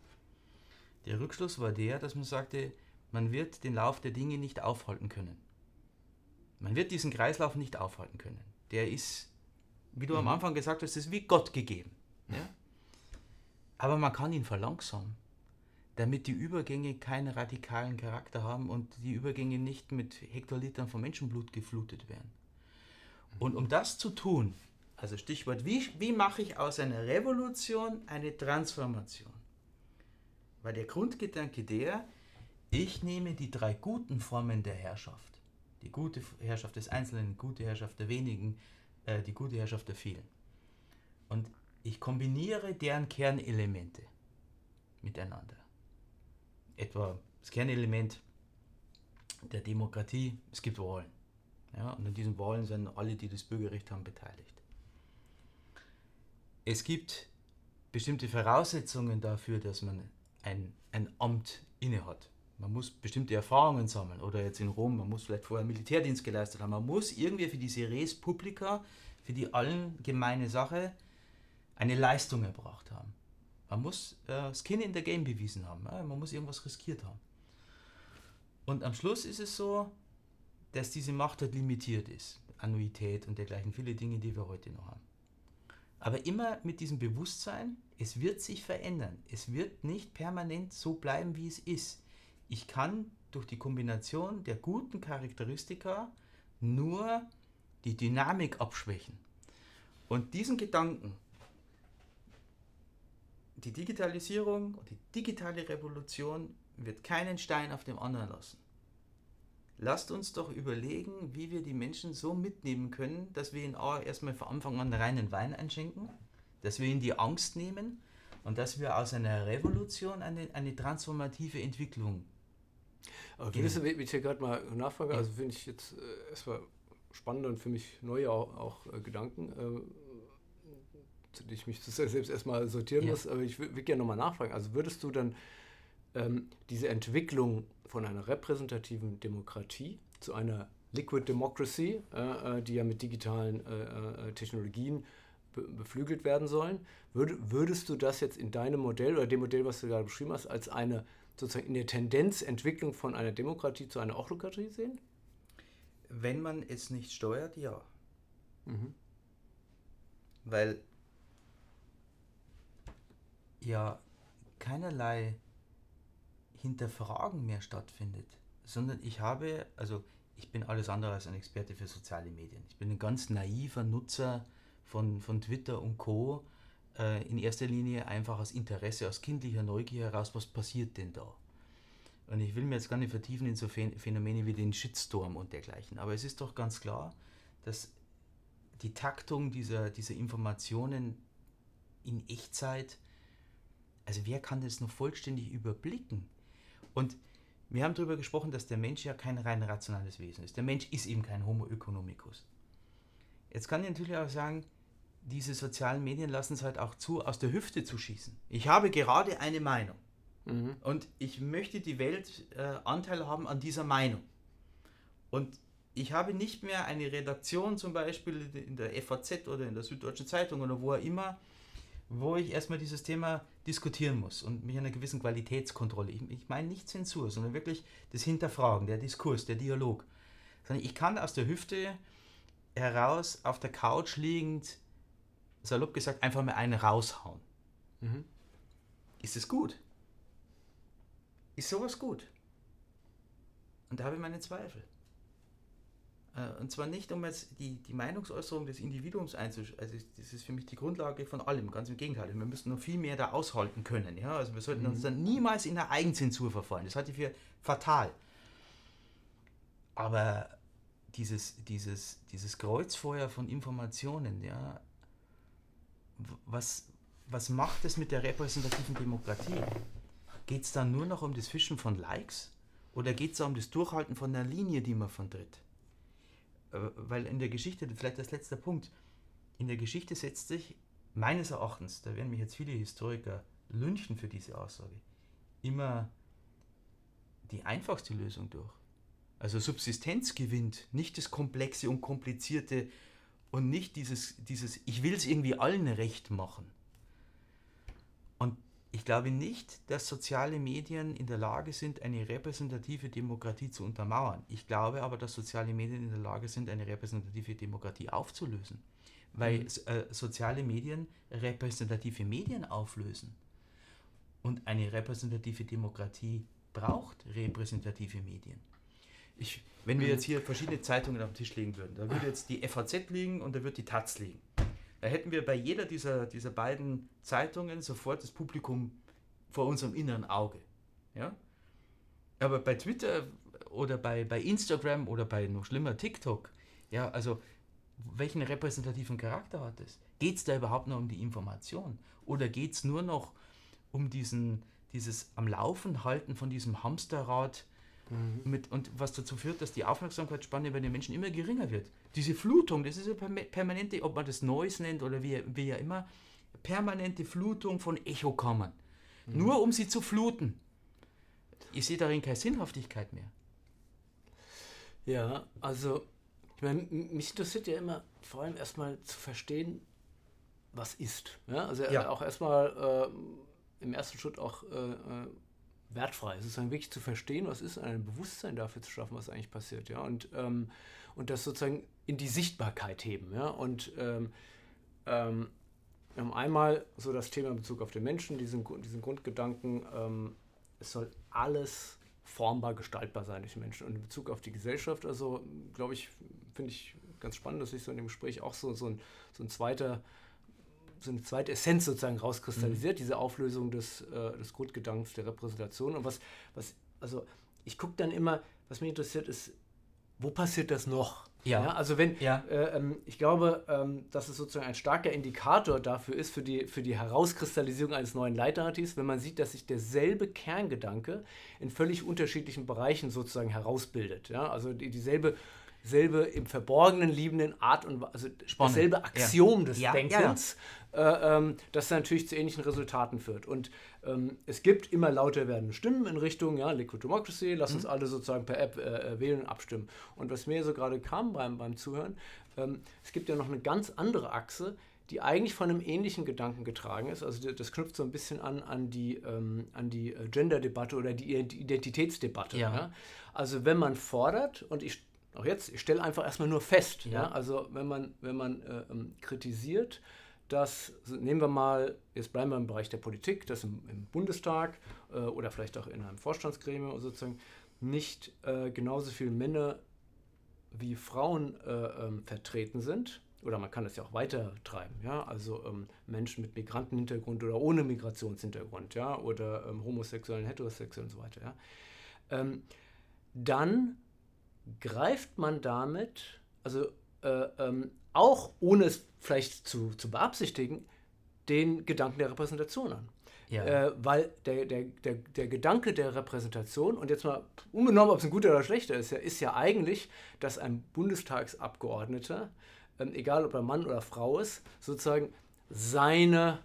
Der Rückschluss war der, dass man sagte, man wird den Lauf der Dinge nicht aufhalten können. Man wird diesen Kreislauf nicht aufhalten können. Der ist, wie du mhm. am Anfang gesagt hast, ist wie Gott gegeben. Ja? Aber man kann ihn verlangsamen damit die Übergänge keinen radikalen Charakter haben und die Übergänge nicht mit Hektolitern von Menschenblut geflutet werden. Und um das zu tun, also Stichwort, wie, wie mache ich aus einer Revolution eine Transformation? War der Grundgedanke der, ich nehme die drei guten Formen der Herrschaft, die gute Herrschaft des Einzelnen, die gute Herrschaft der wenigen, äh, die gute Herrschaft der vielen. Und ich kombiniere deren Kernelemente miteinander etwa das Kernelement der Demokratie, es gibt Wahlen. Ja, und in diesen Wahlen sind alle, die das Bürgerrecht haben, beteiligt. Es gibt bestimmte Voraussetzungen dafür, dass man ein, ein Amt innehat. Man muss bestimmte Erfahrungen sammeln oder jetzt in Rom, man muss vielleicht vorher Militärdienst geleistet haben. Man muss irgendwie für diese Res Publica, für die allen gemeine Sache, eine Leistung erbracht haben. Man muss äh, Skin in the Game bewiesen haben. Ja? Man muss irgendwas riskiert haben. Und am Schluss ist es so, dass diese Macht halt limitiert ist. Annuität und dergleichen, viele Dinge, die wir heute noch haben. Aber immer mit diesem Bewusstsein, es wird sich verändern. Es wird nicht permanent so bleiben, wie es ist. Ich kann durch die Kombination der guten Charakteristika nur die Dynamik abschwächen. Und diesen Gedanken, die Digitalisierung und die digitale Revolution wird keinen Stein auf dem anderen lassen. Lasst uns doch überlegen, wie wir die Menschen so mitnehmen können, dass wir ihnen auch erstmal von Anfang an reinen Wein einschenken, dass wir ihnen die Angst nehmen und dass wir aus einer Revolution eine, eine transformative Entwicklung. Aber gewisse, wenn ich hier gerade mal nachfrage, also finde ich jetzt äh, erstmal spannende und für mich neue auch, auch äh, Gedanken. Äh, die ich mich [LAUGHS] selbst erstmal sortieren ja. muss, aber ich würde gerne nochmal nachfragen. Also würdest du dann ähm, diese Entwicklung von einer repräsentativen Demokratie zu einer Liquid Democracy, äh, äh die ja mit digitalen äh, äh, Technologien be beflügelt werden sollen, würd, würdest du das jetzt in deinem Modell oder dem Modell, was du gerade beschrieben hast, als eine sozusagen in der Tendenz Entwicklung von einer Demokratie zu einer Autokratie sehen? Wenn man es nicht steuert, ja. Mhm. Weil ja keinerlei Hinterfragen mehr stattfindet, sondern ich habe, also ich bin alles andere als ein Experte für soziale Medien. Ich bin ein ganz naiver Nutzer von, von Twitter und Co. Äh, in erster Linie einfach aus Interesse, aus kindlicher Neugier heraus, was passiert denn da? Und ich will mir jetzt gar nicht vertiefen in so Phänomene wie den Shitstorm und dergleichen. Aber es ist doch ganz klar, dass die Taktung dieser, dieser Informationen in Echtzeit also wer kann das noch vollständig überblicken? Und wir haben darüber gesprochen, dass der Mensch ja kein rein rationales Wesen ist. Der Mensch ist eben kein Homo economicus. Jetzt kann ich natürlich auch sagen, diese sozialen Medien lassen es halt auch zu, aus der Hüfte zu schießen. Ich habe gerade eine Meinung. Mhm. Und ich möchte die Welt äh, Anteil haben an dieser Meinung. Und ich habe nicht mehr eine Redaktion zum Beispiel in der FAZ oder in der Süddeutschen Zeitung oder wo auch immer, wo ich erstmal dieses Thema diskutieren muss und mich einer gewissen Qualitätskontrolle, ich, ich meine nicht Zensur, sondern wirklich das Hinterfragen, der Diskurs, der Dialog. Sondern ich kann aus der Hüfte heraus auf der Couch liegend, salopp gesagt, einfach mal einen raushauen. Mhm. Ist es gut? Ist sowas gut? Und da habe ich meine Zweifel. Äh, und zwar nicht, um jetzt die, die Meinungsäußerung des Individuums einzuschränken. Also das ist für mich die Grundlage von allem, ganz im Gegenteil. Wir müssen noch viel mehr da aushalten können. Ja? Also wir sollten mhm. uns dann niemals in eine Eigenzensur verfallen. Das halte ich für fatal. Aber dieses, dieses, dieses Kreuzfeuer von Informationen, ja, was, was macht es mit der repräsentativen Demokratie? Geht es dann nur noch um das Fischen von Likes? Oder geht es um das Durchhalten von einer Linie, die man vertritt? Äh, weil in der Geschichte, vielleicht als letzter Punkt, in der Geschichte setzt sich meines Erachtens, da werden mich jetzt viele Historiker lynchen für diese Aussage, immer die einfachste Lösung durch. Also Subsistenz gewinnt, nicht das Komplexe und Komplizierte und nicht dieses, dieses ich will es irgendwie allen recht machen. Ich glaube nicht, dass soziale Medien in der Lage sind, eine repräsentative Demokratie zu untermauern. Ich glaube aber, dass soziale Medien in der Lage sind, eine repräsentative Demokratie aufzulösen. Weil mhm. äh, soziale Medien repräsentative Medien auflösen. Und eine repräsentative Demokratie braucht repräsentative Medien. Ich, wenn wir mhm. jetzt hier verschiedene Zeitungen auf den Tisch legen würden, da würde [LAUGHS] jetzt die FAZ liegen und da würde die Taz liegen. Da hätten wir bei jeder dieser, dieser beiden Zeitungen sofort das Publikum vor unserem inneren Auge. Ja? Aber bei Twitter oder bei, bei Instagram oder bei noch schlimmer TikTok, ja, also welchen repräsentativen Charakter hat es? Geht es da überhaupt noch um die Information? Oder geht es nur noch um diesen, dieses am Laufen halten von diesem Hamsterrad Mhm. Mit, und was dazu führt, dass die Aufmerksamkeitsspanne bei den Menschen immer geringer wird. Diese Flutung, das ist eine permanente, ob man das Noise nennt oder wie, wie ja immer, permanente Flutung von Echokammern. Mhm. Nur um sie zu fluten. Ich sehe darin keine Sinnhaftigkeit mehr. Ja, also, ich meine, mich interessiert ja immer vor allem erstmal zu verstehen, was ist. Ja? Also ja. auch erstmal äh, im ersten Schritt auch äh, äh wertfrei. Dann wirklich zu verstehen, was ist, ein Bewusstsein dafür zu schaffen, was eigentlich passiert, ja. Und, ähm, und das sozusagen in die Sichtbarkeit heben, ja. Und ähm, ähm, einmal so das Thema in Bezug auf den Menschen, diesen, diesen Grundgedanken, ähm, es soll alles formbar gestaltbar sein durch Menschen. Und in Bezug auf die Gesellschaft, also glaube ich, finde ich ganz spannend, dass sich so in dem Gespräch auch so, so, ein, so ein zweiter so eine zweite Essenz sozusagen rauskristallisiert, mhm. diese Auflösung des, äh, des Grundgedankens der Repräsentation. Und was, was also ich gucke dann immer, was mich interessiert ist, wo passiert das noch? Ja. ja also wenn, ja. Äh, ähm, ich glaube, ähm, dass es sozusagen ein starker Indikator dafür ist, für die, für die Herauskristallisierung eines neuen Leitartis, wenn man sieht, dass sich derselbe Kerngedanke in völlig unterschiedlichen Bereichen sozusagen herausbildet. Ja? Also die, dieselbe selbe im Verborgenen liebenden Art und also Spannend. dasselbe Axiom ja. des ja, Denkens, ja, äh, ähm, das natürlich zu ähnlichen Resultaten führt. Und ähm, es gibt immer lauter werdende Stimmen in Richtung, ja, Liquid Democracy, lass uns mhm. alle sozusagen per App äh, äh, wählen und abstimmen. Und was mir so gerade kam beim, beim Zuhören, ähm, es gibt ja noch eine ganz andere Achse, die eigentlich von einem ähnlichen Gedanken getragen ist. Also das knüpft so ein bisschen an an die, ähm, die äh, Gender-Debatte oder die Identitätsdebatte. Ja. Ja? Also wenn man fordert, und ich auch jetzt, ich stelle einfach erstmal nur fest, ja. ja. also wenn man, wenn man äh, ähm, kritisiert, dass, nehmen wir mal, jetzt bleiben wir im Bereich der Politik, dass im, im Bundestag äh, oder vielleicht auch in einem Vorstandsgremium sozusagen nicht äh, genauso viele Männer wie Frauen äh, ähm, vertreten sind. Oder man kann das ja auch weiter treiben, ja, also ähm, Menschen mit Migrantenhintergrund oder ohne Migrationshintergrund, ja, oder ähm, homosexuellen, heterosexuellen und so weiter, ja. Ähm, dann greift man damit, also äh, ähm, auch ohne es vielleicht zu, zu beabsichtigen, den Gedanken der Repräsentation an. Ja. Äh, weil der, der, der, der Gedanke der Repräsentation, und jetzt mal unbenommen, ob es ein guter oder schlechter ist, ja, ist ja eigentlich, dass ein Bundestagsabgeordneter, ähm, egal ob er Mann oder Frau ist, sozusagen seine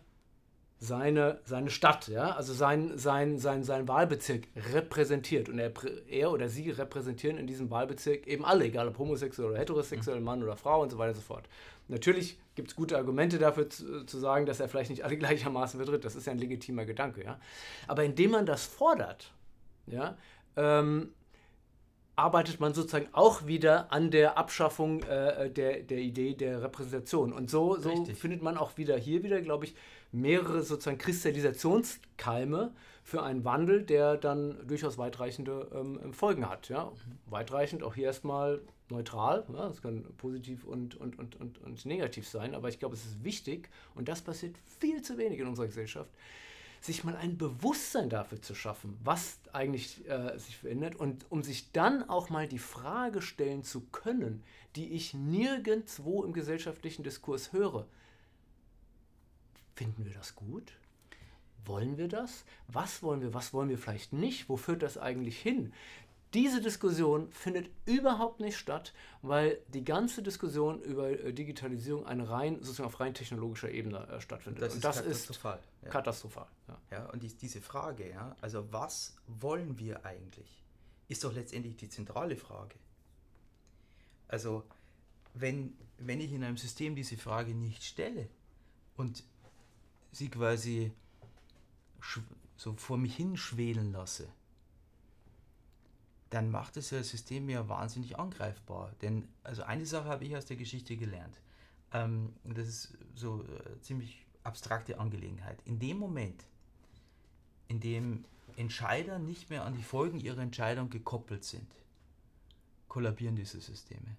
seine, seine Stadt, ja, also sein, sein, sein, sein Wahlbezirk repräsentiert. Und er, er oder sie repräsentieren in diesem Wahlbezirk eben alle, egal ob homosexuell oder heterosexuell, mhm. Mann oder Frau und so weiter und so fort. Natürlich gibt es gute Argumente dafür zu, zu, sagen, dass er vielleicht nicht alle [LAUGHS] gleichermaßen vertritt. Das ist ja ein legitimer Gedanke, ja. Aber indem man das fordert, ja, ähm, arbeitet man sozusagen auch wieder an der Abschaffung äh, der, der Idee der Repräsentation. Und so, so findet man auch wieder hier wieder, glaube ich, mehrere sozusagen Kristallisationskeime für einen Wandel, der dann durchaus weitreichende ähm, Folgen hat. Ja? Weitreichend auch hier erstmal neutral. Ja? Das kann positiv und, und, und, und, und negativ sein, aber ich glaube, es ist wichtig und das passiert viel zu wenig in unserer Gesellschaft sich mal ein Bewusstsein dafür zu schaffen, was eigentlich äh, sich verändert und um sich dann auch mal die Frage stellen zu können, die ich nirgendwo im gesellschaftlichen Diskurs höre. Finden wir das gut? Wollen wir das? Was wollen wir? Was wollen wir vielleicht nicht? Wo führt das eigentlich hin? Diese Diskussion findet überhaupt nicht statt, weil die ganze Diskussion über äh, Digitalisierung eine rein, sozusagen auf rein technologischer Ebene äh, stattfindet. Das und das ist katastrophal. Ist ja. katastrophal. Ja. ja, und die, diese Frage, ja, also was wollen wir eigentlich, ist doch letztendlich die zentrale Frage. Also, wenn, wenn ich in einem System diese Frage nicht stelle und sie quasi so vor mich hinschwelen lasse, dann macht das System ja wahnsinnig angreifbar. Denn also eine Sache habe ich aus der Geschichte gelernt. Ähm, das ist so äh, ziemlich abstrakte Angelegenheit. In dem Moment, in dem Entscheider nicht mehr an die Folgen ihrer Entscheidung gekoppelt sind, kollabieren diese Systeme.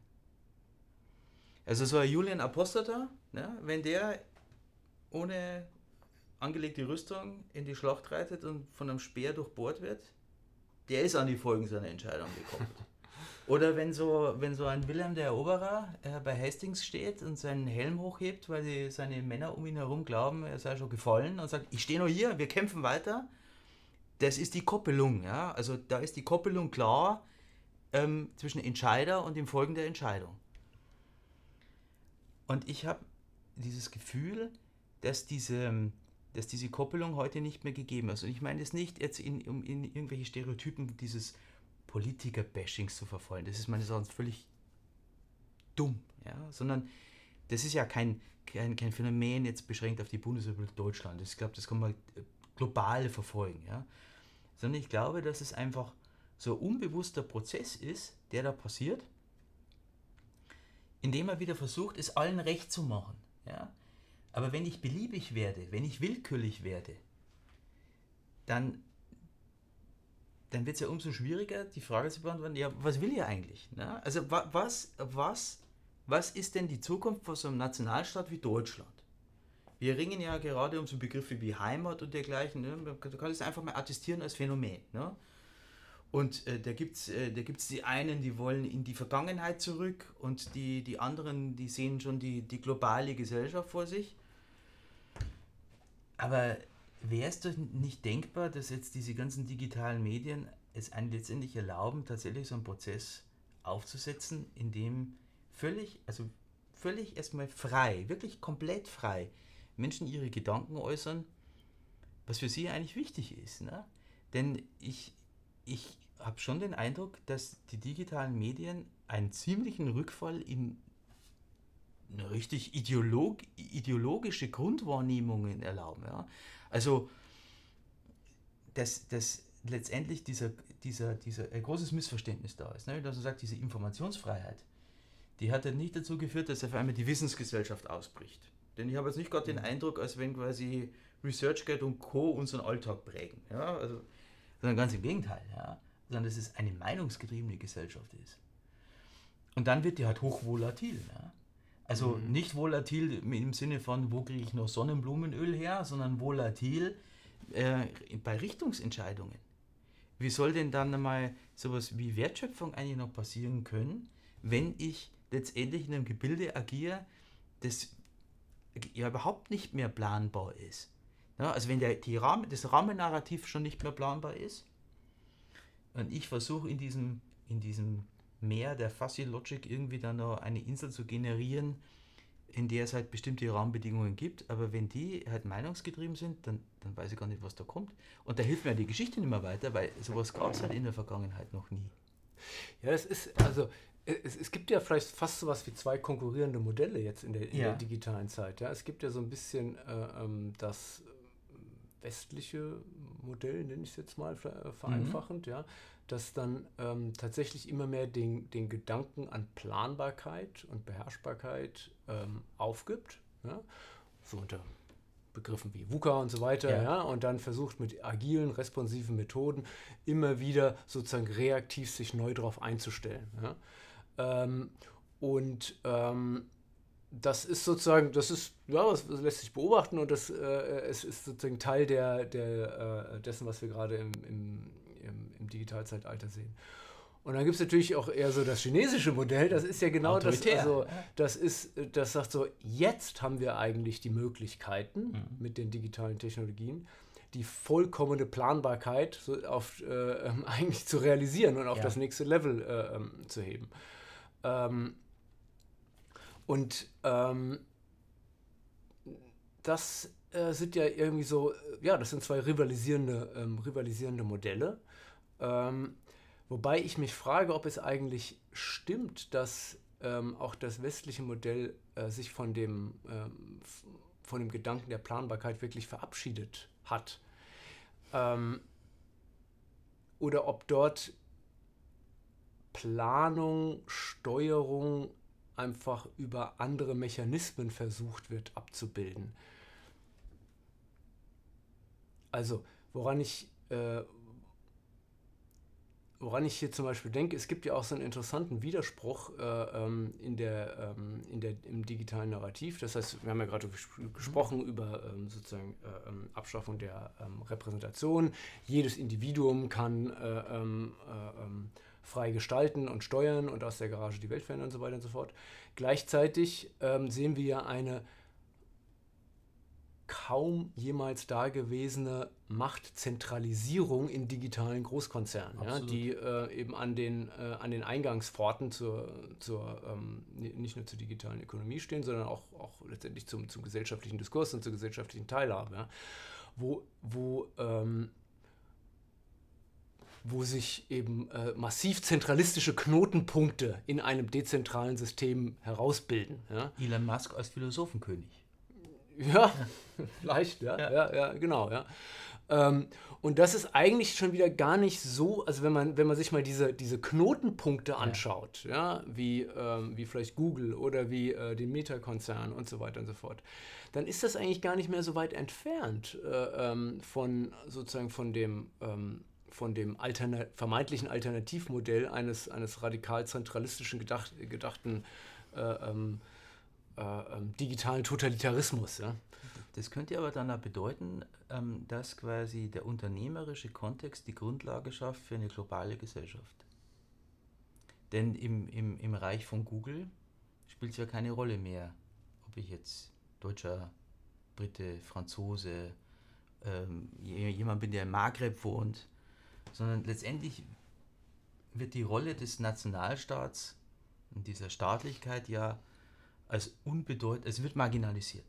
Also so ein Julian Apostata, ne, wenn der ohne angelegte Rüstung in die Schlacht reitet und von einem Speer durchbohrt wird, der ist an die Folgen seiner Entscheidung gekommen. [LAUGHS] Oder wenn so, wenn so ein Wilhelm der Eroberer äh, bei Hastings steht und seinen Helm hochhebt, weil die, seine Männer um ihn herum glauben, er sei schon gefallen und sagt, ich stehe noch hier, wir kämpfen weiter. Das ist die Koppelung, ja. Also da ist die Koppelung klar ähm, zwischen Entscheider und dem Folgen der Entscheidung. Und ich habe dieses Gefühl, dass diese, dass diese Koppelung heute nicht mehr gegeben ist. Und ich meine es nicht jetzt, in, um in irgendwelche Stereotypen dieses Politiker-Bashings zu verfolgen. Das ist meines Erachtens völlig dumm, ja? sondern das ist ja kein, kein, kein Phänomen jetzt beschränkt auf die Bundesrepublik Deutschland. Ich glaube, das kann man äh, global verfolgen. Ja? Sondern ich glaube, dass es einfach so ein unbewusster Prozess ist, der da passiert, indem er wieder versucht, es allen recht zu machen. Ja? Aber wenn ich beliebig werde, wenn ich willkürlich werde, dann, dann wird es ja umso schwieriger, die Frage zu beantworten, ja, was will ihr eigentlich? Ne? Also was, was, was ist denn die Zukunft von so einem Nationalstaat wie Deutschland? Wir ringen ja gerade um so Begriffe wie Heimat und dergleichen. Ne? Man kann es einfach mal attestieren als Phänomen. Ne? Und äh, da gibt es äh, die einen, die wollen in die Vergangenheit zurück und die, die anderen, die sehen schon die, die globale Gesellschaft vor sich. Aber wäre es doch nicht denkbar, dass jetzt diese ganzen digitalen Medien es einen letztendlich erlauben, tatsächlich so einen Prozess aufzusetzen, in dem völlig, also völlig erstmal frei, wirklich komplett frei Menschen ihre Gedanken äußern, was für sie eigentlich wichtig ist. Ne? Denn ich, ich habe schon den Eindruck, dass die digitalen Medien einen ziemlichen Rückfall in eine richtig ideolog, ideologische Grundwahrnehmungen erlauben. Ja? Also, dass, dass letztendlich dieser, dieser, dieser ein großes Missverständnis da ist. Ne? Dass man sagt, diese Informationsfreiheit, die hat ja nicht dazu geführt, dass auf einmal die Wissensgesellschaft ausbricht. Denn ich habe jetzt nicht gerade den mhm. Eindruck, als wenn quasi ResearchGate und Co. unseren Alltag prägen. Ja? Also, sondern ganz im Gegenteil. Ja? Sondern dass es eine meinungsgetriebene Gesellschaft ist. Und dann wird die halt hochvolatil. Ja? Also mhm. nicht volatil im Sinne von, wo kriege ich noch Sonnenblumenöl her, sondern volatil äh, bei Richtungsentscheidungen. Wie soll denn dann mal sowas wie Wertschöpfung eigentlich noch passieren können, wenn ich letztendlich in einem Gebilde agiere, das ja überhaupt nicht mehr planbar ist? Ja, also wenn der, die Rahmen, das Rahmennarrativ schon nicht mehr planbar ist und ich versuche in diesem, in diesem mehr der Fuzzy Logic irgendwie dann noch eine Insel zu generieren, in der es halt bestimmte Rahmenbedingungen gibt, aber wenn die halt meinungsgetrieben sind, dann, dann weiß ich gar nicht, was da kommt. Und da hilft mir die Geschichte nicht mehr weiter, weil sowas gab es halt in der Vergangenheit noch nie. Ja, es ist, also es, es gibt ja vielleicht fast so was wie zwei konkurrierende Modelle jetzt in der, in ja. der digitalen Zeit. Ja? Es gibt ja so ein bisschen äh, ähm, das westliche Modell, nenne ich es jetzt mal vereinfachend, mhm. ja, das dann ähm, tatsächlich immer mehr den, den Gedanken an Planbarkeit und Beherrschbarkeit ähm, aufgibt. Ja? So unter Begriffen wie VUCA und so weiter, ja. ja. und dann versucht mit agilen, responsiven Methoden immer wieder sozusagen reaktiv sich neu darauf einzustellen. Ja? Ähm, und ähm, das ist sozusagen, das ist, ja, das, das lässt sich beobachten und das äh, es ist sozusagen Teil der, der, äh, dessen, was wir gerade im, im, im, im Digitalzeitalter sehen. Und dann gibt es natürlich auch eher so das chinesische Modell, das ist ja genau das, also das ist, das sagt so, jetzt haben wir eigentlich die Möglichkeiten mhm. mit den digitalen Technologien, die vollkommene Planbarkeit so auf, äh, [LAUGHS] eigentlich zu realisieren und auf ja. das nächste Level äh, ähm, zu heben. Ähm, und ähm, das äh, sind ja irgendwie so, ja, das sind zwei rivalisierende, ähm, rivalisierende Modelle. Ähm, wobei ich mich frage, ob es eigentlich stimmt, dass ähm, auch das westliche Modell äh, sich von dem, ähm, von dem Gedanken der Planbarkeit wirklich verabschiedet hat. Ähm, oder ob dort Planung, Steuerung einfach über andere Mechanismen versucht wird abzubilden. Also, woran ich, äh, woran ich hier zum Beispiel denke, es gibt ja auch so einen interessanten Widerspruch äh, ähm, in der, ähm, in der, im digitalen Narrativ. Das heißt, wir haben ja gerade gesprochen über ähm, sozusagen äh, ähm, Abschaffung der ähm, Repräsentation. Jedes Individuum kann äh, ähm, äh, frei gestalten und steuern und aus der Garage die Welt verändern und so weiter und so fort. Gleichzeitig sehen wir ja eine kaum jemals dagewesene Machtzentralisierung in digitalen Großkonzernen, ja, die äh, eben an den, äh, an den Eingangspforten zur, zur ähm, nicht nur zur digitalen Ökonomie stehen, sondern auch, auch letztendlich zum, zum gesellschaftlichen Diskurs und zur gesellschaftlichen Teilhabe. Ja, wo, wo ähm, wo sich eben äh, massiv zentralistische Knotenpunkte in einem dezentralen System herausbilden. Ja? Elon Musk als Philosophenkönig. Ja, [LAUGHS] vielleicht, ja, ja, ja, ja genau, ja. Ähm, und das ist eigentlich schon wieder gar nicht so, also wenn man, wenn man sich mal diese, diese Knotenpunkte anschaut, ja, ja wie, ähm, wie vielleicht Google oder wie äh, den Meta-Konzern und so weiter und so fort, dann ist das eigentlich gar nicht mehr so weit entfernt äh, ähm, von sozusagen von dem ähm, von dem Alterna vermeintlichen Alternativmodell eines, eines radikal zentralistischen gedacht, gedachten äh, ähm, äh, ähm, digitalen Totalitarismus. Ja? Das könnte aber dann auch bedeuten, ähm, dass quasi der unternehmerische Kontext die Grundlage schafft für eine globale Gesellschaft. Denn im, im, im Reich von Google spielt es ja keine Rolle mehr, ob ich jetzt Deutscher, Brite, Franzose, ähm, jemand bin, der im Maghreb wohnt sondern letztendlich wird die Rolle des Nationalstaats und dieser Staatlichkeit ja als unbedeutend, es wird marginalisiert.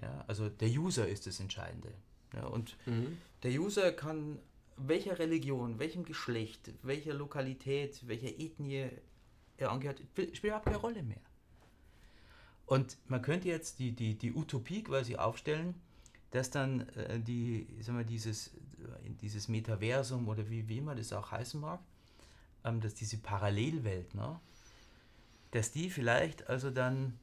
Ja, also der User ist das Entscheidende. Ja, und mhm. der User kann welcher Religion, welchem Geschlecht, welcher Lokalität, welcher Ethnie er angehört, spielt überhaupt keine Rolle mehr. Und man könnte jetzt die, die, die Utopie quasi aufstellen, dass dann äh, die, sagen wir, dieses, äh, dieses Metaversum oder wie, wie immer das auch heißen mag, ähm, dass diese Parallelwelt, ne, dass die vielleicht also dann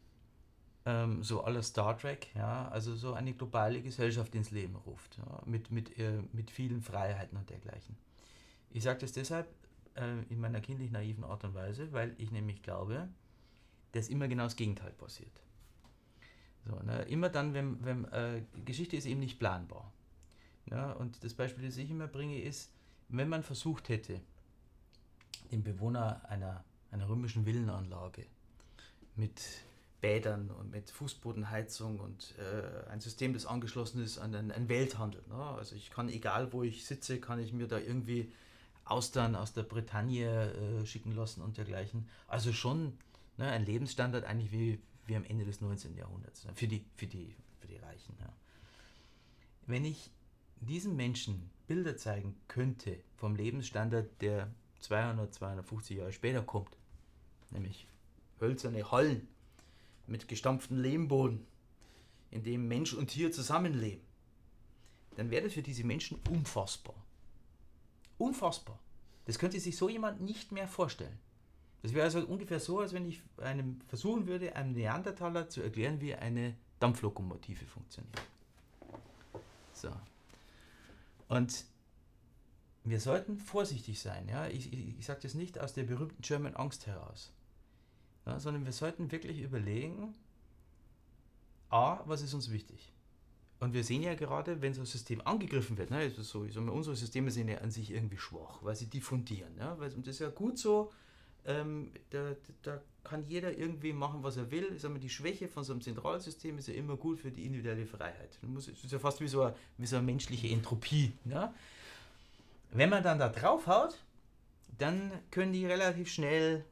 ähm, so aller Star Trek, ja, also so eine globale Gesellschaft ins Leben ruft, ja, mit, mit, äh, mit vielen Freiheiten und dergleichen. Ich sage das deshalb äh, in meiner kindlich naiven Art und Weise, weil ich nämlich glaube, dass immer genau das Gegenteil passiert. So, ne? Immer dann, wenn, wenn äh, Geschichte ist eben nicht planbar. Ja? Und das Beispiel, das ich immer bringe, ist, wenn man versucht hätte, den Bewohner einer, einer römischen Villenanlage mit Bädern und mit Fußbodenheizung und äh, ein System, das angeschlossen ist an einen, Welthandel. Ne? Also ich kann, egal wo ich sitze, kann ich mir da irgendwie Austern aus der Bretagne äh, schicken lassen und dergleichen. Also schon ne, ein Lebensstandard eigentlich wie, wie am Ende des 19. Jahrhunderts, für die, für die, für die Reichen. Ja. Wenn ich diesen Menschen Bilder zeigen könnte vom Lebensstandard, der 200, 250 Jahre später kommt, nämlich hölzerne Hallen mit gestampftem Lehmboden, in dem Mensch und Tier zusammenleben, dann wäre das für diese Menschen unfassbar. Unfassbar. Das könnte sich so jemand nicht mehr vorstellen. Das wäre also ungefähr so, als wenn ich einem versuchen würde, einem Neandertaler zu erklären, wie eine Dampflokomotive funktioniert. So. Und wir sollten vorsichtig sein. Ja? Ich, ich, ich sage das nicht aus der berühmten German Angst heraus, ja, sondern wir sollten wirklich überlegen, a, was ist uns wichtig? Und wir sehen ja gerade, wenn so ein System angegriffen wird, ne, also so, ich sag mal, unsere Systeme sind ja an sich irgendwie schwach, weil sie diffundieren. Ja, weil, und das ist ja gut so, ähm, da, da kann jeder irgendwie machen, was er will. Ich sag mal, die Schwäche von so einem Zentralsystem ist ja immer gut für die individuelle Freiheit. Das ist ja fast wie so eine, wie so eine menschliche Entropie. Ne? Wenn man dann da drauf haut, dann können die relativ schnell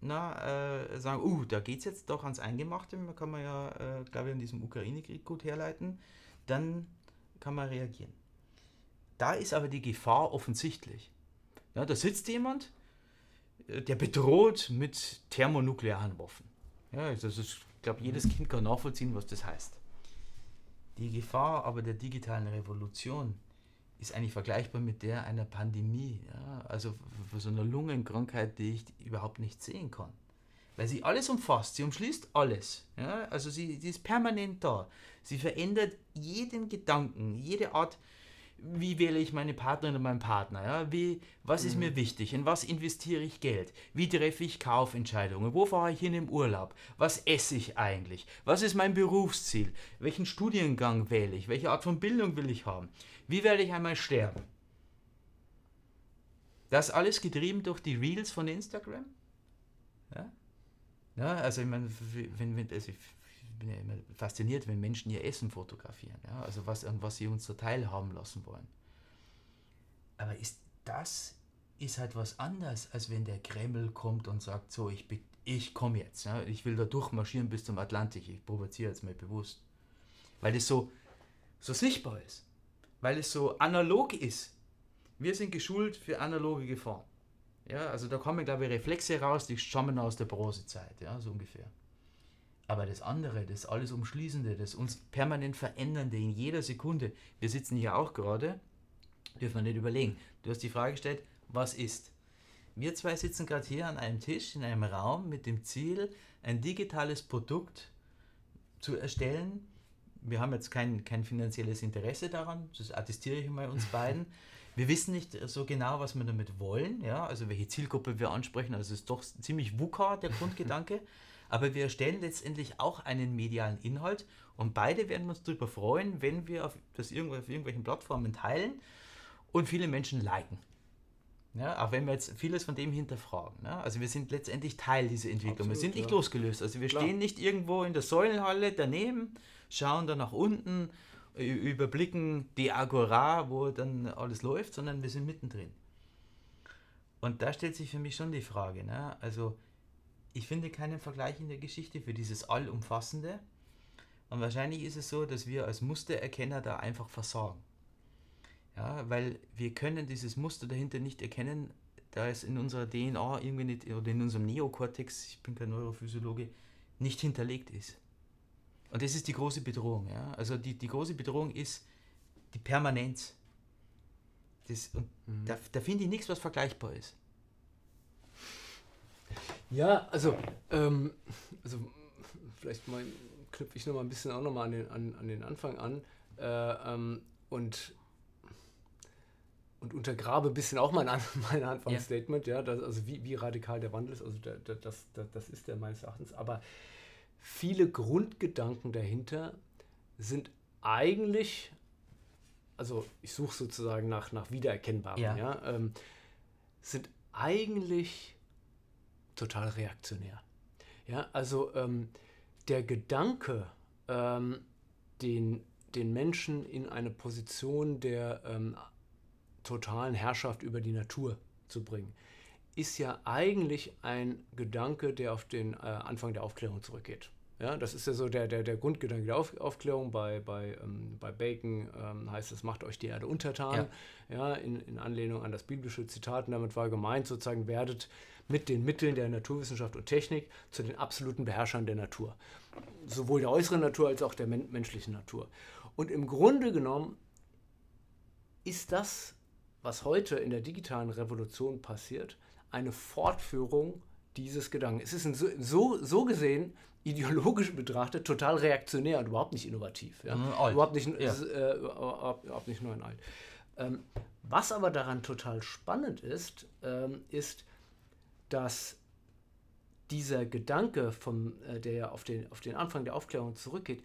na, äh, sagen, uh, da geht es jetzt doch ans Eingemachte, kann man ja, äh, glaube ich, an diesem Ukraine-Krieg gut herleiten, dann kann man reagieren. Da ist aber die Gefahr offensichtlich. Ja, da sitzt jemand, äh, der bedroht mit thermonuklearen Waffen. Ja, das ist, glaube, jedes Kind kann nachvollziehen, was das heißt. Die Gefahr aber der digitalen Revolution ist eigentlich vergleichbar mit der einer Pandemie, ja? also so eine Lungenkrankheit, die ich überhaupt nicht sehen kann. Weil sie alles umfasst, sie umschließt alles. Ja? Also sie, sie ist permanent da. Sie verändert jeden Gedanken, jede Art, wie wähle ich meine Partnerin oder meinen Partner? Ja? Wie, was ist mhm. mir wichtig? In was investiere ich Geld? Wie treffe ich Kaufentscheidungen? Wo fahre ich hin im Urlaub? Was esse ich eigentlich? Was ist mein Berufsziel? Welchen Studiengang wähle ich? Welche Art von Bildung will ich haben? Wie werde ich einmal sterben? Das alles getrieben durch die Reels von Instagram? Ja, ja also ich meine, wenn, wenn, also ich bin ja immer fasziniert, wenn Menschen ihr Essen fotografieren, ja? also was, an was sie uns so teilhaben lassen wollen. Aber ist das ist halt was anderes, als wenn der Kreml kommt und sagt, so, ich, ich komme jetzt, ja? ich will da durchmarschieren bis zum Atlantik, ich provoziere jetzt mal bewusst. Weil das so, so sichtbar ist weil es so analog ist. Wir sind geschult für analoge Gefahren. Ja, also da kommen, glaube ich, Reflexe raus, die stammen aus der Bronzezeit, ja, so ungefähr. Aber das andere, das alles Umschließende, das uns permanent Verändernde in jeder Sekunde, wir sitzen hier auch gerade, dürfen wir nicht überlegen. Du hast die Frage gestellt, was ist? Wir zwei sitzen gerade hier an einem Tisch in einem Raum mit dem Ziel, ein digitales Produkt zu erstellen, wir haben jetzt kein, kein finanzielles Interesse daran, das attestiere ich mal uns beiden. [LAUGHS] Wir wissen nicht so genau, was wir damit wollen, ja, also welche Zielgruppe wir ansprechen. Also es ist doch ziemlich VUCA, der [LAUGHS] Grundgedanke. Aber wir erstellen letztendlich auch einen medialen Inhalt und beide werden uns darüber freuen, wenn wir auf das irgendwo auf irgendwelchen Plattformen teilen und viele Menschen liken. Ja, auch wenn wir jetzt vieles von dem hinterfragen. Ne? Also wir sind letztendlich Teil dieser Entwicklung. Absolut, wir sind nicht ja. losgelöst. Also wir Klar. stehen nicht irgendwo in der Säulenhalle daneben schauen dann nach unten, überblicken die Agora, wo dann alles läuft, sondern wir sind mittendrin. Und da stellt sich für mich schon die Frage, ne? also ich finde keinen Vergleich in der Geschichte für dieses Allumfassende. Und wahrscheinlich ist es so, dass wir als Mustererkenner da einfach versagen. Ja, weil wir können dieses Muster dahinter nicht erkennen, da es in unserer DNA irgendwie nicht, oder in unserem Neokortex, ich bin kein Neurophysiologe, nicht hinterlegt ist. Und das ist die große Bedrohung. Ja? Also die, die große Bedrohung ist die Permanenz. Das, und mhm. da, da finde ich nichts, was vergleichbar ist. Ja, also, ähm, also vielleicht mal knüpfe ich noch mal ein bisschen auch noch mal an den, an, an den Anfang an äh, ähm, und, und untergrabe ein bisschen auch mein, [LAUGHS] mein Anfangsstatement, ja, ja das, also wie, wie radikal der Wandel ist, also der, der, das, das, das ist der meines Erachtens, aber viele Grundgedanken dahinter sind eigentlich, also ich suche sozusagen nach, nach Wiedererkennbaren, ja. ja ähm, sind eigentlich total reaktionär. Ja, also ähm, der Gedanke, ähm, den, den Menschen in eine Position der ähm, totalen Herrschaft über die Natur zu bringen, ist ja eigentlich ein Gedanke, der auf den äh, Anfang der Aufklärung zurückgeht. Ja, das ist ja so der, der, der Grundgedanke der Auf Aufklärung. Bei, bei, ähm, bei Bacon ähm, heißt es, macht euch die Erde untertan, ja. ja in, in Anlehnung an das biblische Zitat. Und damit war gemeint, sozusagen, werdet mit den Mitteln der Naturwissenschaft und Technik zu den absoluten Beherrschern der Natur. Sowohl der äußeren Natur als auch der men menschlichen Natur. Und im Grunde genommen ist das, was heute in der digitalen Revolution passiert, eine Fortführung dieses Gedanken. Es ist so, so, so gesehen ideologisch betrachtet total reaktionär und überhaupt nicht innovativ. Ja? Mhm, überhaupt, nicht, ja. äh, überhaupt nicht neu und alt. Ähm, was aber daran total spannend ist, ähm, ist, dass dieser Gedanke, vom, äh, der auf den, auf den Anfang der Aufklärung zurückgeht,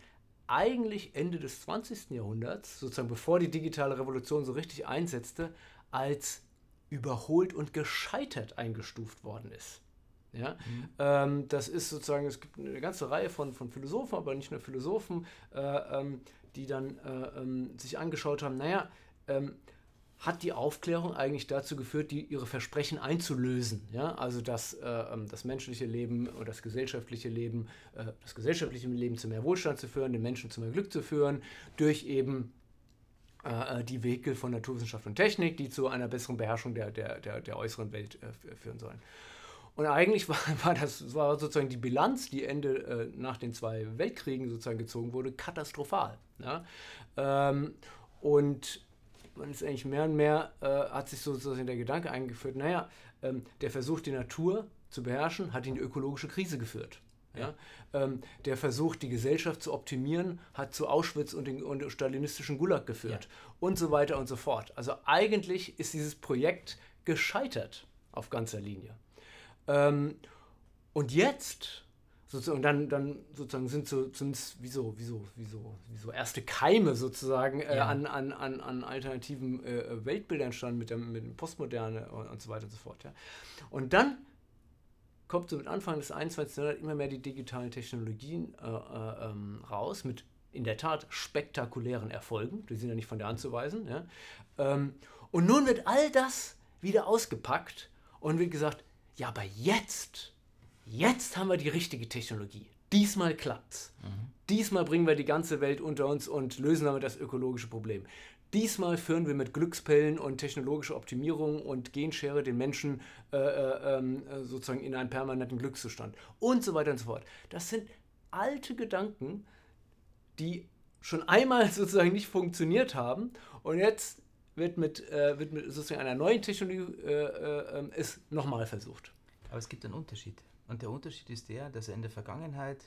eigentlich Ende des 20. Jahrhunderts, sozusagen bevor die digitale Revolution so richtig einsetzte, als überholt und gescheitert eingestuft worden ist. Ja? Mhm. Ähm, das ist sozusagen, es gibt eine ganze Reihe von, von Philosophen, aber nicht nur Philosophen, äh, ähm, die dann äh, ähm, sich angeschaut haben, naja, ähm, hat die Aufklärung eigentlich dazu geführt, die, ihre Versprechen einzulösen. Ja? Also dass äh, ähm, das menschliche Leben oder das gesellschaftliche Leben, äh, das gesellschaftliche Leben zu mehr Wohlstand zu führen, den Menschen zu mehr Glück zu führen, durch eben äh, äh die Vehikel von Naturwissenschaft und Technik, die zu einer besseren Beherrschung der, der, der, der äußeren Welt führen sollen. Und eigentlich war, [LAUGHS] war, das war sozusagen die Bilanz, die Ende äh, nach den zwei Weltkriegen sozusagen gezogen wurde, katastrophal. Ja? Ähm, und man ist eigentlich mehr und mehr, äh, hat sich sozusagen der Gedanke eingeführt, naja, ähm, der Versuch, die Natur zu beherrschen, hat in die ökologische Krise geführt. Ja? Ähm, der Versuch, die Gesellschaft zu optimieren, hat zu Auschwitz und den und stalinistischen Gulag geführt ja. und so weiter und so fort. Also eigentlich ist dieses Projekt gescheitert auf ganzer Linie. Ähm, und jetzt, sozusagen, dann, dann sozusagen sind so, sind wie so, wie so, wie so, wie so erste Keime sozusagen äh, ja. an, an, an, an alternativen äh, Weltbildern entstanden mit der, mit der Postmoderne und, und so weiter und so fort. Ja. Und dann kommt so mit Anfang des 21. Jahrhunderts immer mehr die digitalen Technologien äh, äh, ähm, raus mit in der Tat spektakulären Erfolgen. Die sind ja nicht von der Hand zu weisen. Ja. Ähm, und nun wird all das wieder ausgepackt und wird gesagt, ja, aber jetzt, jetzt haben wir die richtige Technologie. Diesmal klappt's. Mhm. Diesmal bringen wir die ganze Welt unter uns und lösen damit das ökologische Problem. Diesmal führen wir mit Glückspillen und technologischer Optimierung und Genschere den Menschen äh, äh, ähm, sozusagen in einen permanenten Glückszustand und so weiter und so fort. Das sind alte Gedanken, die schon einmal [LAUGHS] sozusagen nicht funktioniert haben und jetzt wird mit, äh, wird mit sozusagen einer neuen Technologie äh, äh, ähm, es nochmal versucht. Aber es gibt einen Unterschied. Und der Unterschied ist der, dass er in der Vergangenheit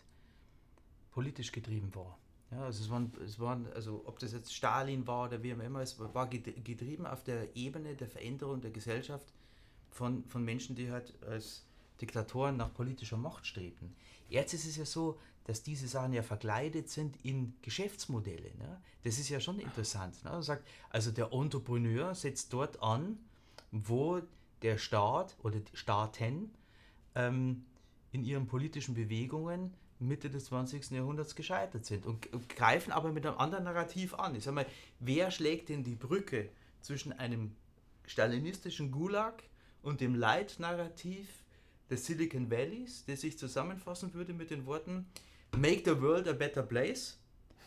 politisch getrieben war. Ja, also es waren, es waren, also ob das jetzt Stalin war oder wie immer, es war getrieben auf der Ebene der Veränderung der Gesellschaft von, von Menschen, die halt als Diktatoren nach politischer Macht strebten. Jetzt ist es ja so, dass diese Sachen ja verkleidet sind in Geschäftsmodelle. Ne? Das ist ja schon interessant. Ne? Sagt, also der Entrepreneur setzt dort an, wo der Staat oder Staaten ähm, in ihren politischen Bewegungen Mitte des 20. Jahrhunderts gescheitert sind und, greifen aber mit einem anderen Narrativ an. Ich sage mal, wer schlägt denn die Brücke zwischen einem stalinistischen Gulag und dem Leitnarrativ des Silicon Valleys, das sich zusammenfassen würde mit den Worten, make the world a better place.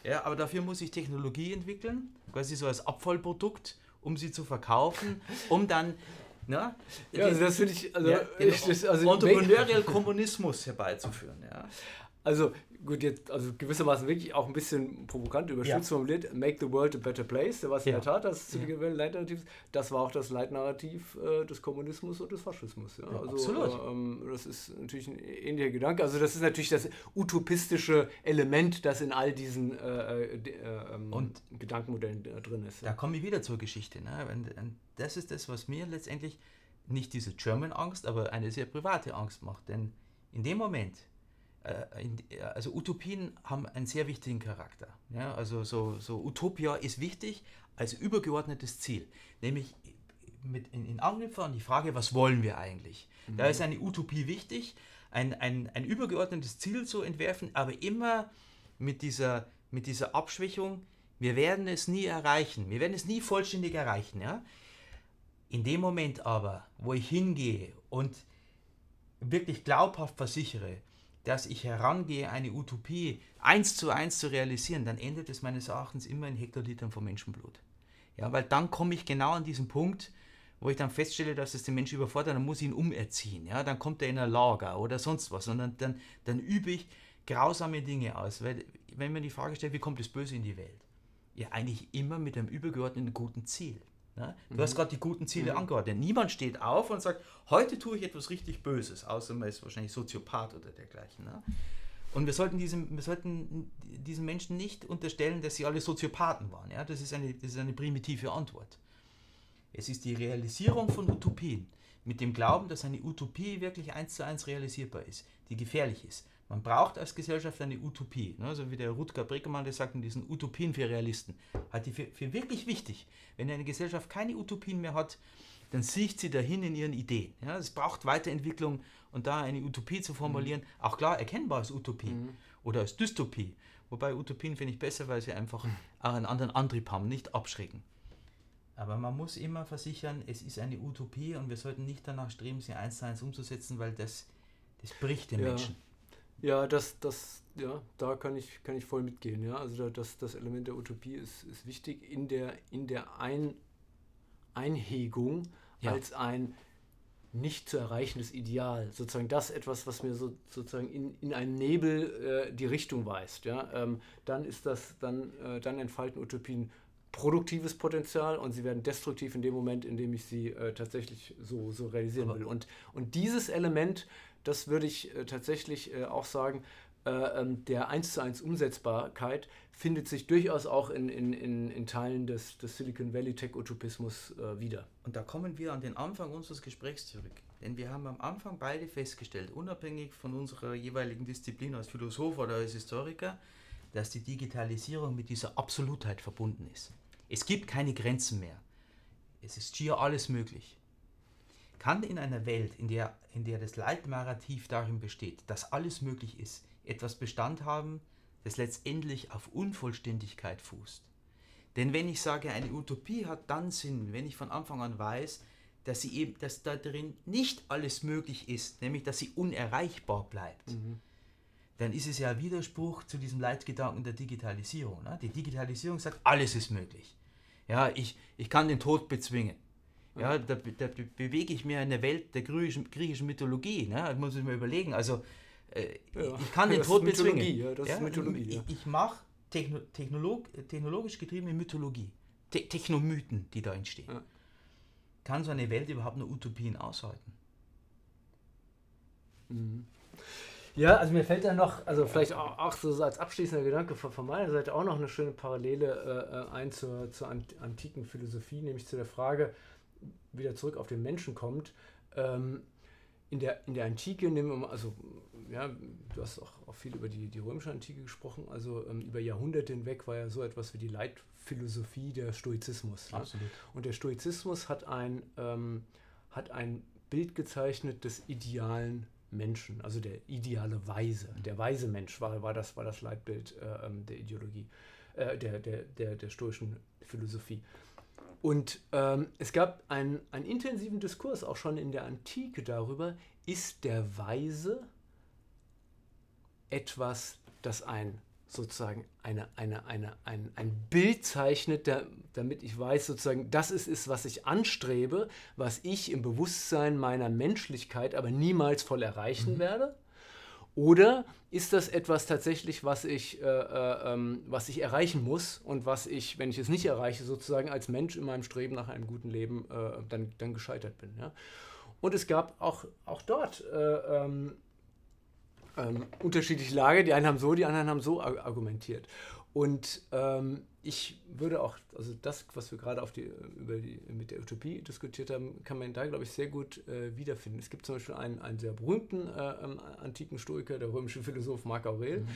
Ja, aber dafür muss ich Technologie entwickeln, quasi so als Abfallprodukt, um sie zu verkaufen, um dann na, ja, also das finde ich, also, ja, ich, das, also Entrepreneurial Kommunismus herbeizuführen. Ja. Also gut, jetzt also gewissermaßen wirklich auch ein bisschen provokant überspitzt ja. formuliert, Make the World a Better Place, da war es ja. in der Tat das ja. Leitnarrativ, das war auch das Leitnarrativ äh, des Kommunismus und des Faschismus. Ja. also, absolut. Äh, das ist natürlich ein ähnlicher Gedanke, also das ist natürlich das utopistische Element, das in all diesen äh, äh, äh ähm, und Gedankenmodellen drin ist. Da komme ich wieder zur Geschichte. Ne? Und, das ist das, was mir letztendlich nicht diese German-Angst, aber eine sehr private Angst macht, denn in dem Moment, also Utopien haben einen sehr wichtigen Charakter. Ja, also so, so Utopia ist wichtig als übergeordnetes Ziel, nämlich mit in, in Anknüpfen an die Frage, was wollen wir eigentlich? Mhm. Da ist eine Utopie wichtig, ein, ein, ein übergeordnetes Ziel zu entwerfen, aber immer mit dieser, mit dieser Abschwächung, wir werden es nie erreichen, wir werden es nie vollständig erreichen. Ja? In dem Moment aber, wo ich hingehe und wirklich glaubhaft versichere, dass ich herangehe, eine Utopie eins zu eins zu realisieren, dann endet es meines Erachtens immer in Hektolitern von Menschenblut. Ja, weil dann komme ich genau an diesen Punkt, wo ich dann feststelle, dass es den Menschen überfordert, dann muss ich ihn umerziehen. Ja, dann kommt er in ein Lager oder sonst was. Und dann, dann, dann übe ich grausame Dinge aus. Weil, wenn man die Frage stellt, wie kommt das Böse in die Welt? Ja, eigentlich immer mit einem übergeordneten guten Ziel. Ne? Du mhm. hast gerade die guten Ziele mhm. angeordnet. Niemand steht auf und sagt, heute tue ich etwas richtig Böses, außer man ist wahrscheinlich Soziopath oder dergleichen. Ne? Und wir sollten, diesem, wir sollten diesen Menschen nicht unterstellen, dass sie alle Soziopathen waren. Ja? Das, ist eine, das ist eine primitive Antwort. Es ist die Realisierung von Utopien mit dem Glauben, dass eine Utopie wirklich eins zu eins realisierbar ist, die gefährlich ist. Man braucht als Gesellschaft eine Utopie. Ne? Also wie der Rutger Breckermann, der sagt in diesen Utopien für Realisten, hat die für, für wirklich wichtig. Wenn eine Gesellschaft keine Utopien mehr hat, dann sieht sie dahin in ihren Ideen. Ja? Es braucht Weiterentwicklung und da eine Utopie zu formulieren, mhm. auch klar erkennbar als Utopie mhm. oder als Dystopie. Wobei Utopien finde ich besser, weil sie einfach mhm. einen anderen Antrieb haben, nicht abschrecken. Aber man muss immer versichern, es ist eine Utopie und wir sollten nicht danach streben, sie eins zu eins umzusetzen, weil das, das bricht den ja. Menschen. Ja, das, das, ja, da kann ich, kann ich voll mitgehen. Ja? Also das, das Element der Utopie ist, ist wichtig in der, in der Ein, Einhegung ja. als ein nicht zu erreichendes Ideal. Sozusagen das etwas, was mir so, sozusagen in, in einen Nebel äh, die Richtung weist. Ja? Ähm, dann ist das, dann, äh, dann entfalten Utopien produktives Potenzial und sie werden destruktiv in dem Moment, in dem ich sie äh, tatsächlich so, so realisieren will. Und, und dieses Element das würde ich äh, tatsächlich äh, auch sagen, äh, ähm, der 1 zu 1 Umsetzbarkeit findet sich durchaus auch in, in, in, in Teilen des, des Silicon Valley Tech-Utopismus äh, wieder. Und da kommen wir an den Anfang unseres Gesprächs zurück. Denn wir haben am Anfang beide festgestellt, unabhängig von unserer jeweiligen Disziplin als Philosoph oder als Historiker, dass die Digitalisierung mit dieser Absolutheit verbunden ist. Es gibt keine Grenzen mehr. Es ist schier alles möglich. Kann in einer Welt, in der, in der das Leitnarrativ darin besteht, dass alles möglich ist, etwas Bestand haben, das letztendlich auf Unvollständigkeit fußt? Denn wenn ich sage, eine Utopie hat dann Sinn, wenn ich von Anfang an weiß, dass, sie eben, dass da drin nicht alles möglich ist, nämlich dass sie unerreichbar bleibt, mhm. dann ist es ja ein Widerspruch zu diesem Leitgedanken der Digitalisierung. Ne? Die Digitalisierung sagt, alles ist möglich. Ja, ich, ich kann den Tod bezwingen. Ja, da, da bewege ich mir in der Welt der griechischen, griechischen Mythologie. Ne? Das muss ich mir überlegen. Also, äh, ja, ich kann den Tod bezwingen. Ja, das ja, ist Mythologie. Ich, ich mache Techno Technolog technologisch getriebene Mythologie. Te Technomythen, die da entstehen. Ja. Kann so eine Welt überhaupt nur Utopien aushalten? Mhm. Ja, also mir fällt da noch, also vielleicht auch, auch so als abschließender Gedanke von, von, meiner Seite auch noch eine schöne Parallele äh, äh ein zur, zur antiken Philosophie, nämlich zu der Frage, wieder zurück auf den Menschen kommt, ähm, in, der, in der Antike nehmen wir mal, also ja, du hast auch, auch viel über die, die römische Antike gesprochen, also ähm, über Jahrhunderte hinweg war ja so etwas wie die Leitphilosophie der Stoizismus. Ne? Absolut. Und der Stoizismus hat ein, ähm, hat ein Bild gezeichnet des idealen Menschen, also der ideale Weise. Der weise Mensch war, war, das, war das Leitbild äh, ähm, der Ideologie, äh, der, der, der, der stoischen Philosophie. Und ähm, es gab einen, einen intensiven Diskurs auch schon in der Antike darüber, ist der Weise etwas, das ein sozusagen eine, eine, eine, ein, ein Bild zeichnet, der, damit ich weiß, sozusagen, das ist es, was ich anstrebe, was ich im Bewusstsein meiner Menschlichkeit aber niemals voll erreichen mhm. werde. Oder ist das etwas tatsächlich, was ich, äh, äh, ähm, was ich erreichen muss und was ich, wenn ich es nicht erreiche, sozusagen als Mensch in meinem Streben nach einem guten Leben äh, dann, dann gescheitert bin? Ja? Und es gab auch, auch dort äh, ähm, ähm, unterschiedliche Lager. Die einen haben so, die anderen haben so argumentiert. Und ähm, ich würde auch, also das, was wir gerade auf die, über die, mit der Utopie diskutiert haben, kann man da, glaube ich, sehr gut äh, wiederfinden. Es gibt zum Beispiel einen, einen sehr berühmten äh, ähm, antiken Stoiker, der römische Philosoph Marc Aurel, mhm.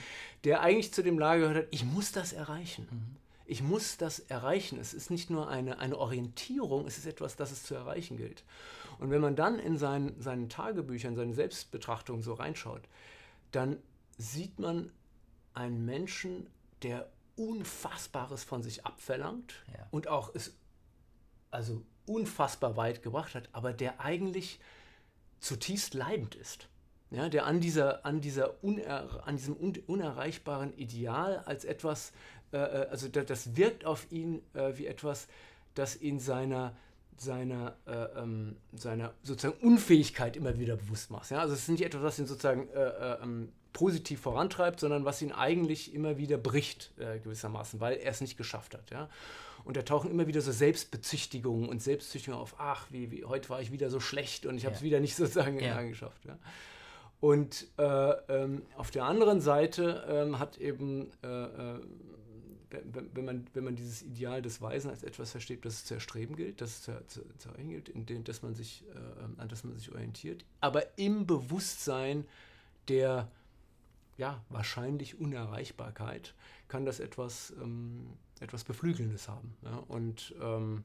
der eigentlich zu dem Lager gehört hat, ich muss das erreichen. Mhm. Ich muss das erreichen. Es ist nicht nur eine, eine Orientierung, es ist etwas, das es zu erreichen gilt. Und wenn man dann in seinen, seinen Tagebüchern, seine Selbstbetrachtungen so reinschaut, dann sieht man einen Menschen, der Unfassbares von sich abverlangt ja. und auch es also unfassbar weit gebracht hat, aber der eigentlich zutiefst leidend ist. Ja, der an, dieser, an, dieser uner, an diesem un, unerreichbaren Ideal als etwas, äh, äh, also das, das wirkt auf ihn äh, wie etwas, das in seiner, seiner, äh, ähm, seiner sozusagen Unfähigkeit immer wieder bewusst machst. Ja? Also es ist nicht etwas, was ihn sozusagen äh, äh, ähm, positiv vorantreibt, sondern was ihn eigentlich immer wieder bricht, äh, gewissermaßen, weil er es nicht geschafft hat. Ja? Und da tauchen immer wieder so Selbstbezichtigungen und Selbstzüchtungen auf, ach, wie, wie heute war ich wieder so schlecht und ich habe es wieder nicht sozusagen ja. geschafft. Ja? Und äh, ähm, auf der anderen Seite ähm, hat eben äh, wenn man, wenn man dieses Ideal des Weisen als etwas versteht, das zu erstreben gilt, das zu, zu, zu erreichen gilt, in dem, dass man sich, äh, an das man sich orientiert, aber im Bewusstsein der ja, wahrscheinlich Unerreichbarkeit kann das etwas, ähm, etwas Beflügelndes haben. Ja? Und ähm,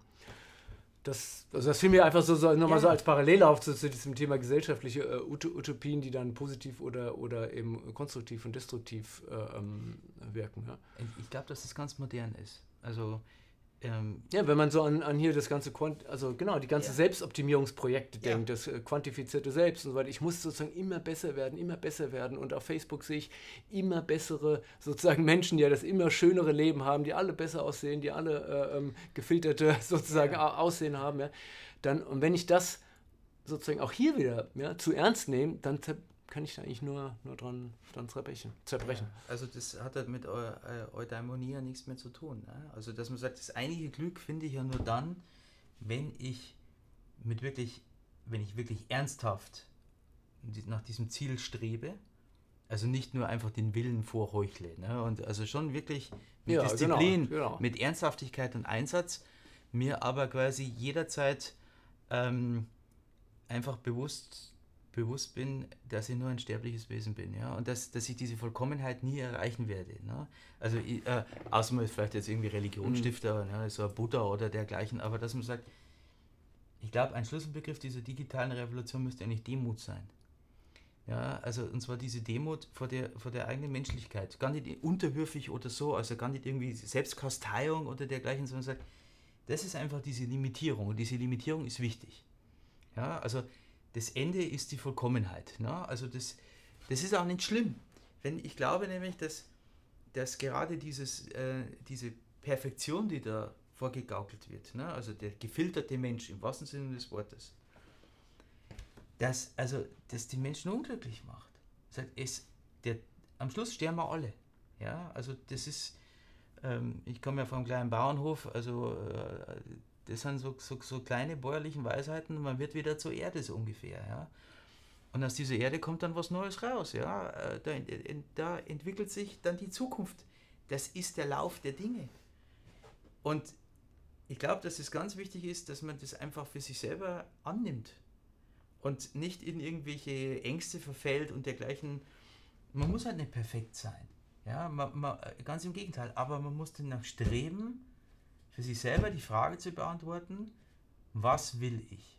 das, also das fiel mir einfach so, so nochmal ja. so als Parallele zu, zu, diesem Thema gesellschaftliche äh, Utopien, die dann positiv oder, oder eben konstruktiv und destruktiv äh, ähm, wirken. Ja. Ich glaube, dass das ganz modern ist. Also ähm, ja, wenn man so an, an hier das ganze, Quant also genau, die ganze ja. Selbstoptimierungsprojekte ja. denkt, das äh, quantifizierte Selbst und so weiter. Ich muss sozusagen immer besser werden, immer besser werden. Und auf Facebook sehe ich immer bessere sozusagen [LAUGHS] Menschen, die ja das immer schönere Leben haben, die alle besser aussehen, die alle äh, ähm, gefilterte [LAUGHS] sozusagen ja. Aussehen haben. Ja. Dann, und wenn ich das sozusagen auch hier wieder ja, zu ernst nehme, dann kann ich da eigentlich nur, nur dran, dran zerbrechen. zerbrechen. Also das hat halt mit Eu Eudaimonie ja nichts mehr zu tun. Ne? Also dass man sagt, das einige Glück finde ich ja nur dann, wenn ich mit wirklich, wenn ich wirklich ernsthaft nach diesem Ziel strebe, also nicht nur einfach den Willen vorheuchle, ne? und also schon wirklich mit ja, Disziplin, genau, genau. mit Ernsthaftigkeit und Einsatz, mir aber quasi jederzeit ähm, einfach bewusst bewusst bin, dass ich nur ein sterbliches Wesen bin, ja, und dass, dass ich diese Vollkommenheit nie erreichen werde. Ne? Also, ich, äh, außer man ist vielleicht jetzt irgendwie Religionsstifter, mhm. ne, so ein Buddha oder dergleichen, aber dass man sagt, ich glaube, ein Schlüsselbegriff dieser digitalen Revolution müsste eigentlich Demut sein. Ja, also und zwar diese Demut vor der, vor der eigenen Menschlichkeit. Gar nicht unterwürfig oder so, also gar nicht irgendwie Selbstkasteiung oder dergleichen, sondern sagt, das ist einfach diese Limitierung und diese Limitierung ist wichtig. Ja, also das Ende ist die Vollkommenheit. Ne? Also das, das ist auch nicht schlimm. Wenn, ich glaube nämlich, dass, dass gerade dieses, äh, diese Perfektion, die da vorgegaukelt wird, ne? also der gefilterte Mensch im wahrsten Sinne des Wortes, dass, also, das die Menschen unglücklich macht. Es, der, am Schluss sterben wir alle. Ja? Also das ist, ähm, ich komme ja vom kleinen Bauernhof, also äh, das sind so, so, so kleine bäuerlichen Weisheiten, man wird wieder zur Erde so ungefähr. Ja? Und aus dieser Erde kommt dann was Neues raus. Ja? Äh, da, da entwickelt sich dann die Zukunft. Das ist der Lauf der Dinge. Und ich glaube, dass es ganz wichtig ist, dass man das einfach für sich selber annimmt und nicht in irgendwelche Ängste verfällt und dergleichen. Man muss halt nicht perfekt sein. Ja, man, man, ganz im Gegenteil, aber man muss danach streben, für sich selber die Frage zu beantworten, was will ich?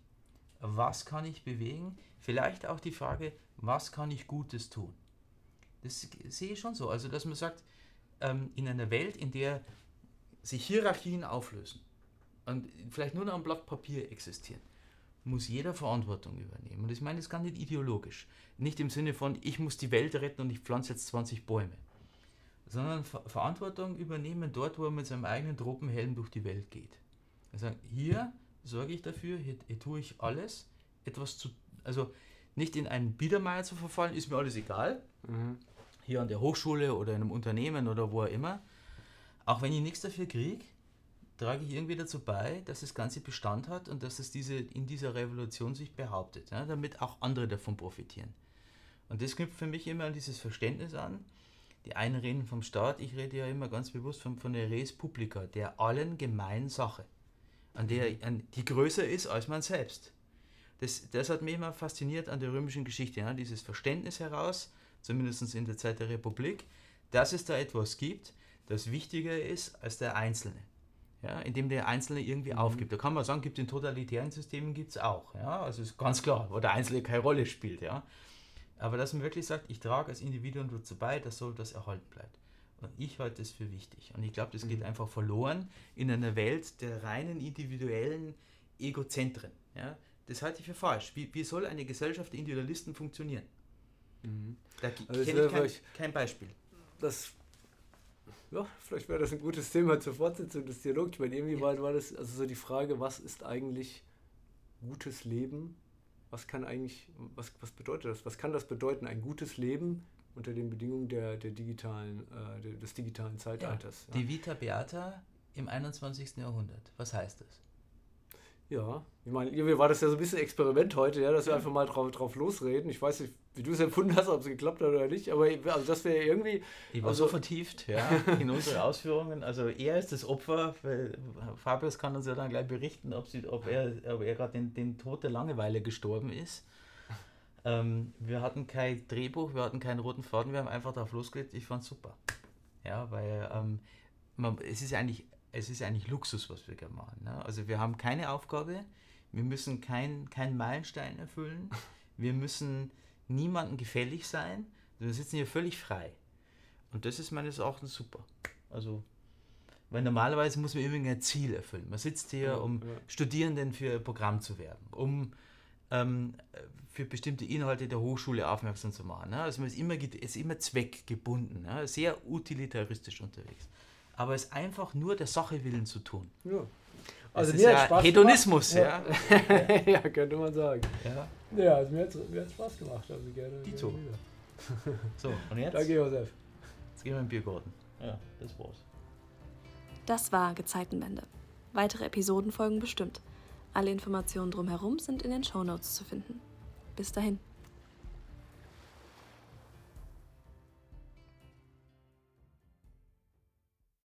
Was kann ich bewegen? Vielleicht auch die Frage, was kann ich Gutes tun? Das sehe ich schon so. Also, dass man sagt, ähm, in einer Welt, in der sich Hierarchien auflösen und vielleicht nur noch ein Blatt Papier existieren, muss jeder Verantwortung übernehmen. Und ich meine das gar nicht ideologisch. Nicht im Sinne von, ich muss die Welt retten und ich pflanze jetzt 20 Bäume sondern Ver Verantwortung übernehmen dort, wo er mit seinem eigenen Tropenhelm durch die Welt geht. Also hier sorge ich dafür, hier, hier tue ich alles, etwas zu, also nicht in einen Biedermeier zu verfallen, ist mir alles egal. Mhm. Hier an der Hochschule oder in einem Unternehmen oder wo auch immer. Auch wenn ich nichts dafür kriege, trage ich irgendwie dazu bei, dass das Ganze Bestand hat und dass es diese, in dieser Revolution sich behauptet, ja, damit auch andere davon profitieren. Und das knüpft für mich immer an dieses Verständnis an, die einen reden vom Staat, ich rede ja immer ganz bewusst von, von der Res Publica, der allen gemeinen Sache, an der, mhm. an, die größer ist als man selbst. Das, das hat mich immer fasziniert an der römischen Geschichte, ja, dieses Verständnis heraus, zumindest in der Zeit der Republik, dass es da etwas gibt, das wichtiger ist als der Einzelne. Ja, indem der Einzelne irgendwie mhm. aufgibt. Da kann man sagen, gibt in totalitären Systemen gibt es auch. Ja, also ist ganz klar, wo der Einzelne keine Rolle spielt. Ja. Aber dass man wirklich sagt, ich trage als Individuum dazu bei, dass so das erhalten bleibt. Und ich halte das für wichtig. Und ich glaube, das geht mhm. einfach verloren in einer Welt der reinen individuellen Egozentren. Ja? Das halte ich für falsch. Wie, wie soll eine Gesellschaft der Individualisten funktionieren? Mhm. Da also kenne ich kein, kein, Beispiel. Das ja, vielleicht wäre das ein gutes Thema zur Fortsetzung des Dialogs. Ich meine, irgendwie war, war das also so die Frage, was ist eigentlich gutes Leben? Was kann eigentlich, was, was bedeutet das? Was kann das bedeuten, ein gutes Leben unter den Bedingungen der, der digitalen, äh, des digitalen Zeitalters? Ja. Die Vita Beata im 21. Jahrhundert. Was heißt das? Ja, ich meine, irgendwie war das ja so ein bisschen Experiment heute, ja, dass wir einfach mal drauf, drauf losreden. Ich weiß nicht, wie du es empfunden hast, ob es geklappt hat oder nicht, aber also das wäre irgendwie. Ich war also, so vertieft, ja, in unsere Ausführungen. Also er ist das Opfer, weil Fabius kann uns ja dann gleich berichten, ob, sie, ob er, ob er gerade den, den Tod der Langeweile gestorben ist. Ähm, wir hatten kein Drehbuch, wir hatten keinen roten Faden, wir haben einfach drauf losgelegt. Ich fand es super. Ja, weil ähm, man, es ist eigentlich es ist eigentlich Luxus, was wir gerne machen. Ne? Also wir haben keine Aufgabe, wir müssen keinen kein Meilenstein erfüllen, [LAUGHS] wir müssen niemandem gefällig sein, wir sitzen hier völlig frei. Und das ist meines Erachtens super. Also, weil normalerweise muss man irgendwie ein Ziel erfüllen. Man sitzt hier, um ja. Studierenden für ein Programm zu werben, um ähm, für bestimmte Inhalte der Hochschule aufmerksam zu machen. Ne? Also man ist immer, ist immer zweckgebunden, ne? sehr utilitaristisch unterwegs aber es einfach nur der Sache willen zu tun. Ja. Also das mir ist hat ja Hedonismus, ja. Ja. [LAUGHS] ja. könnte man sagen. Ja, ja also mir hat es Spaß gemacht. Also gerne, Die gerne So, und jetzt? Danke, Josef. Jetzt gehen wir in den Biergarten. Ja, das war's. Das war Gezeitenwende. Weitere Episoden folgen bestimmt. Alle Informationen drumherum sind in den Shownotes zu finden. Bis dahin.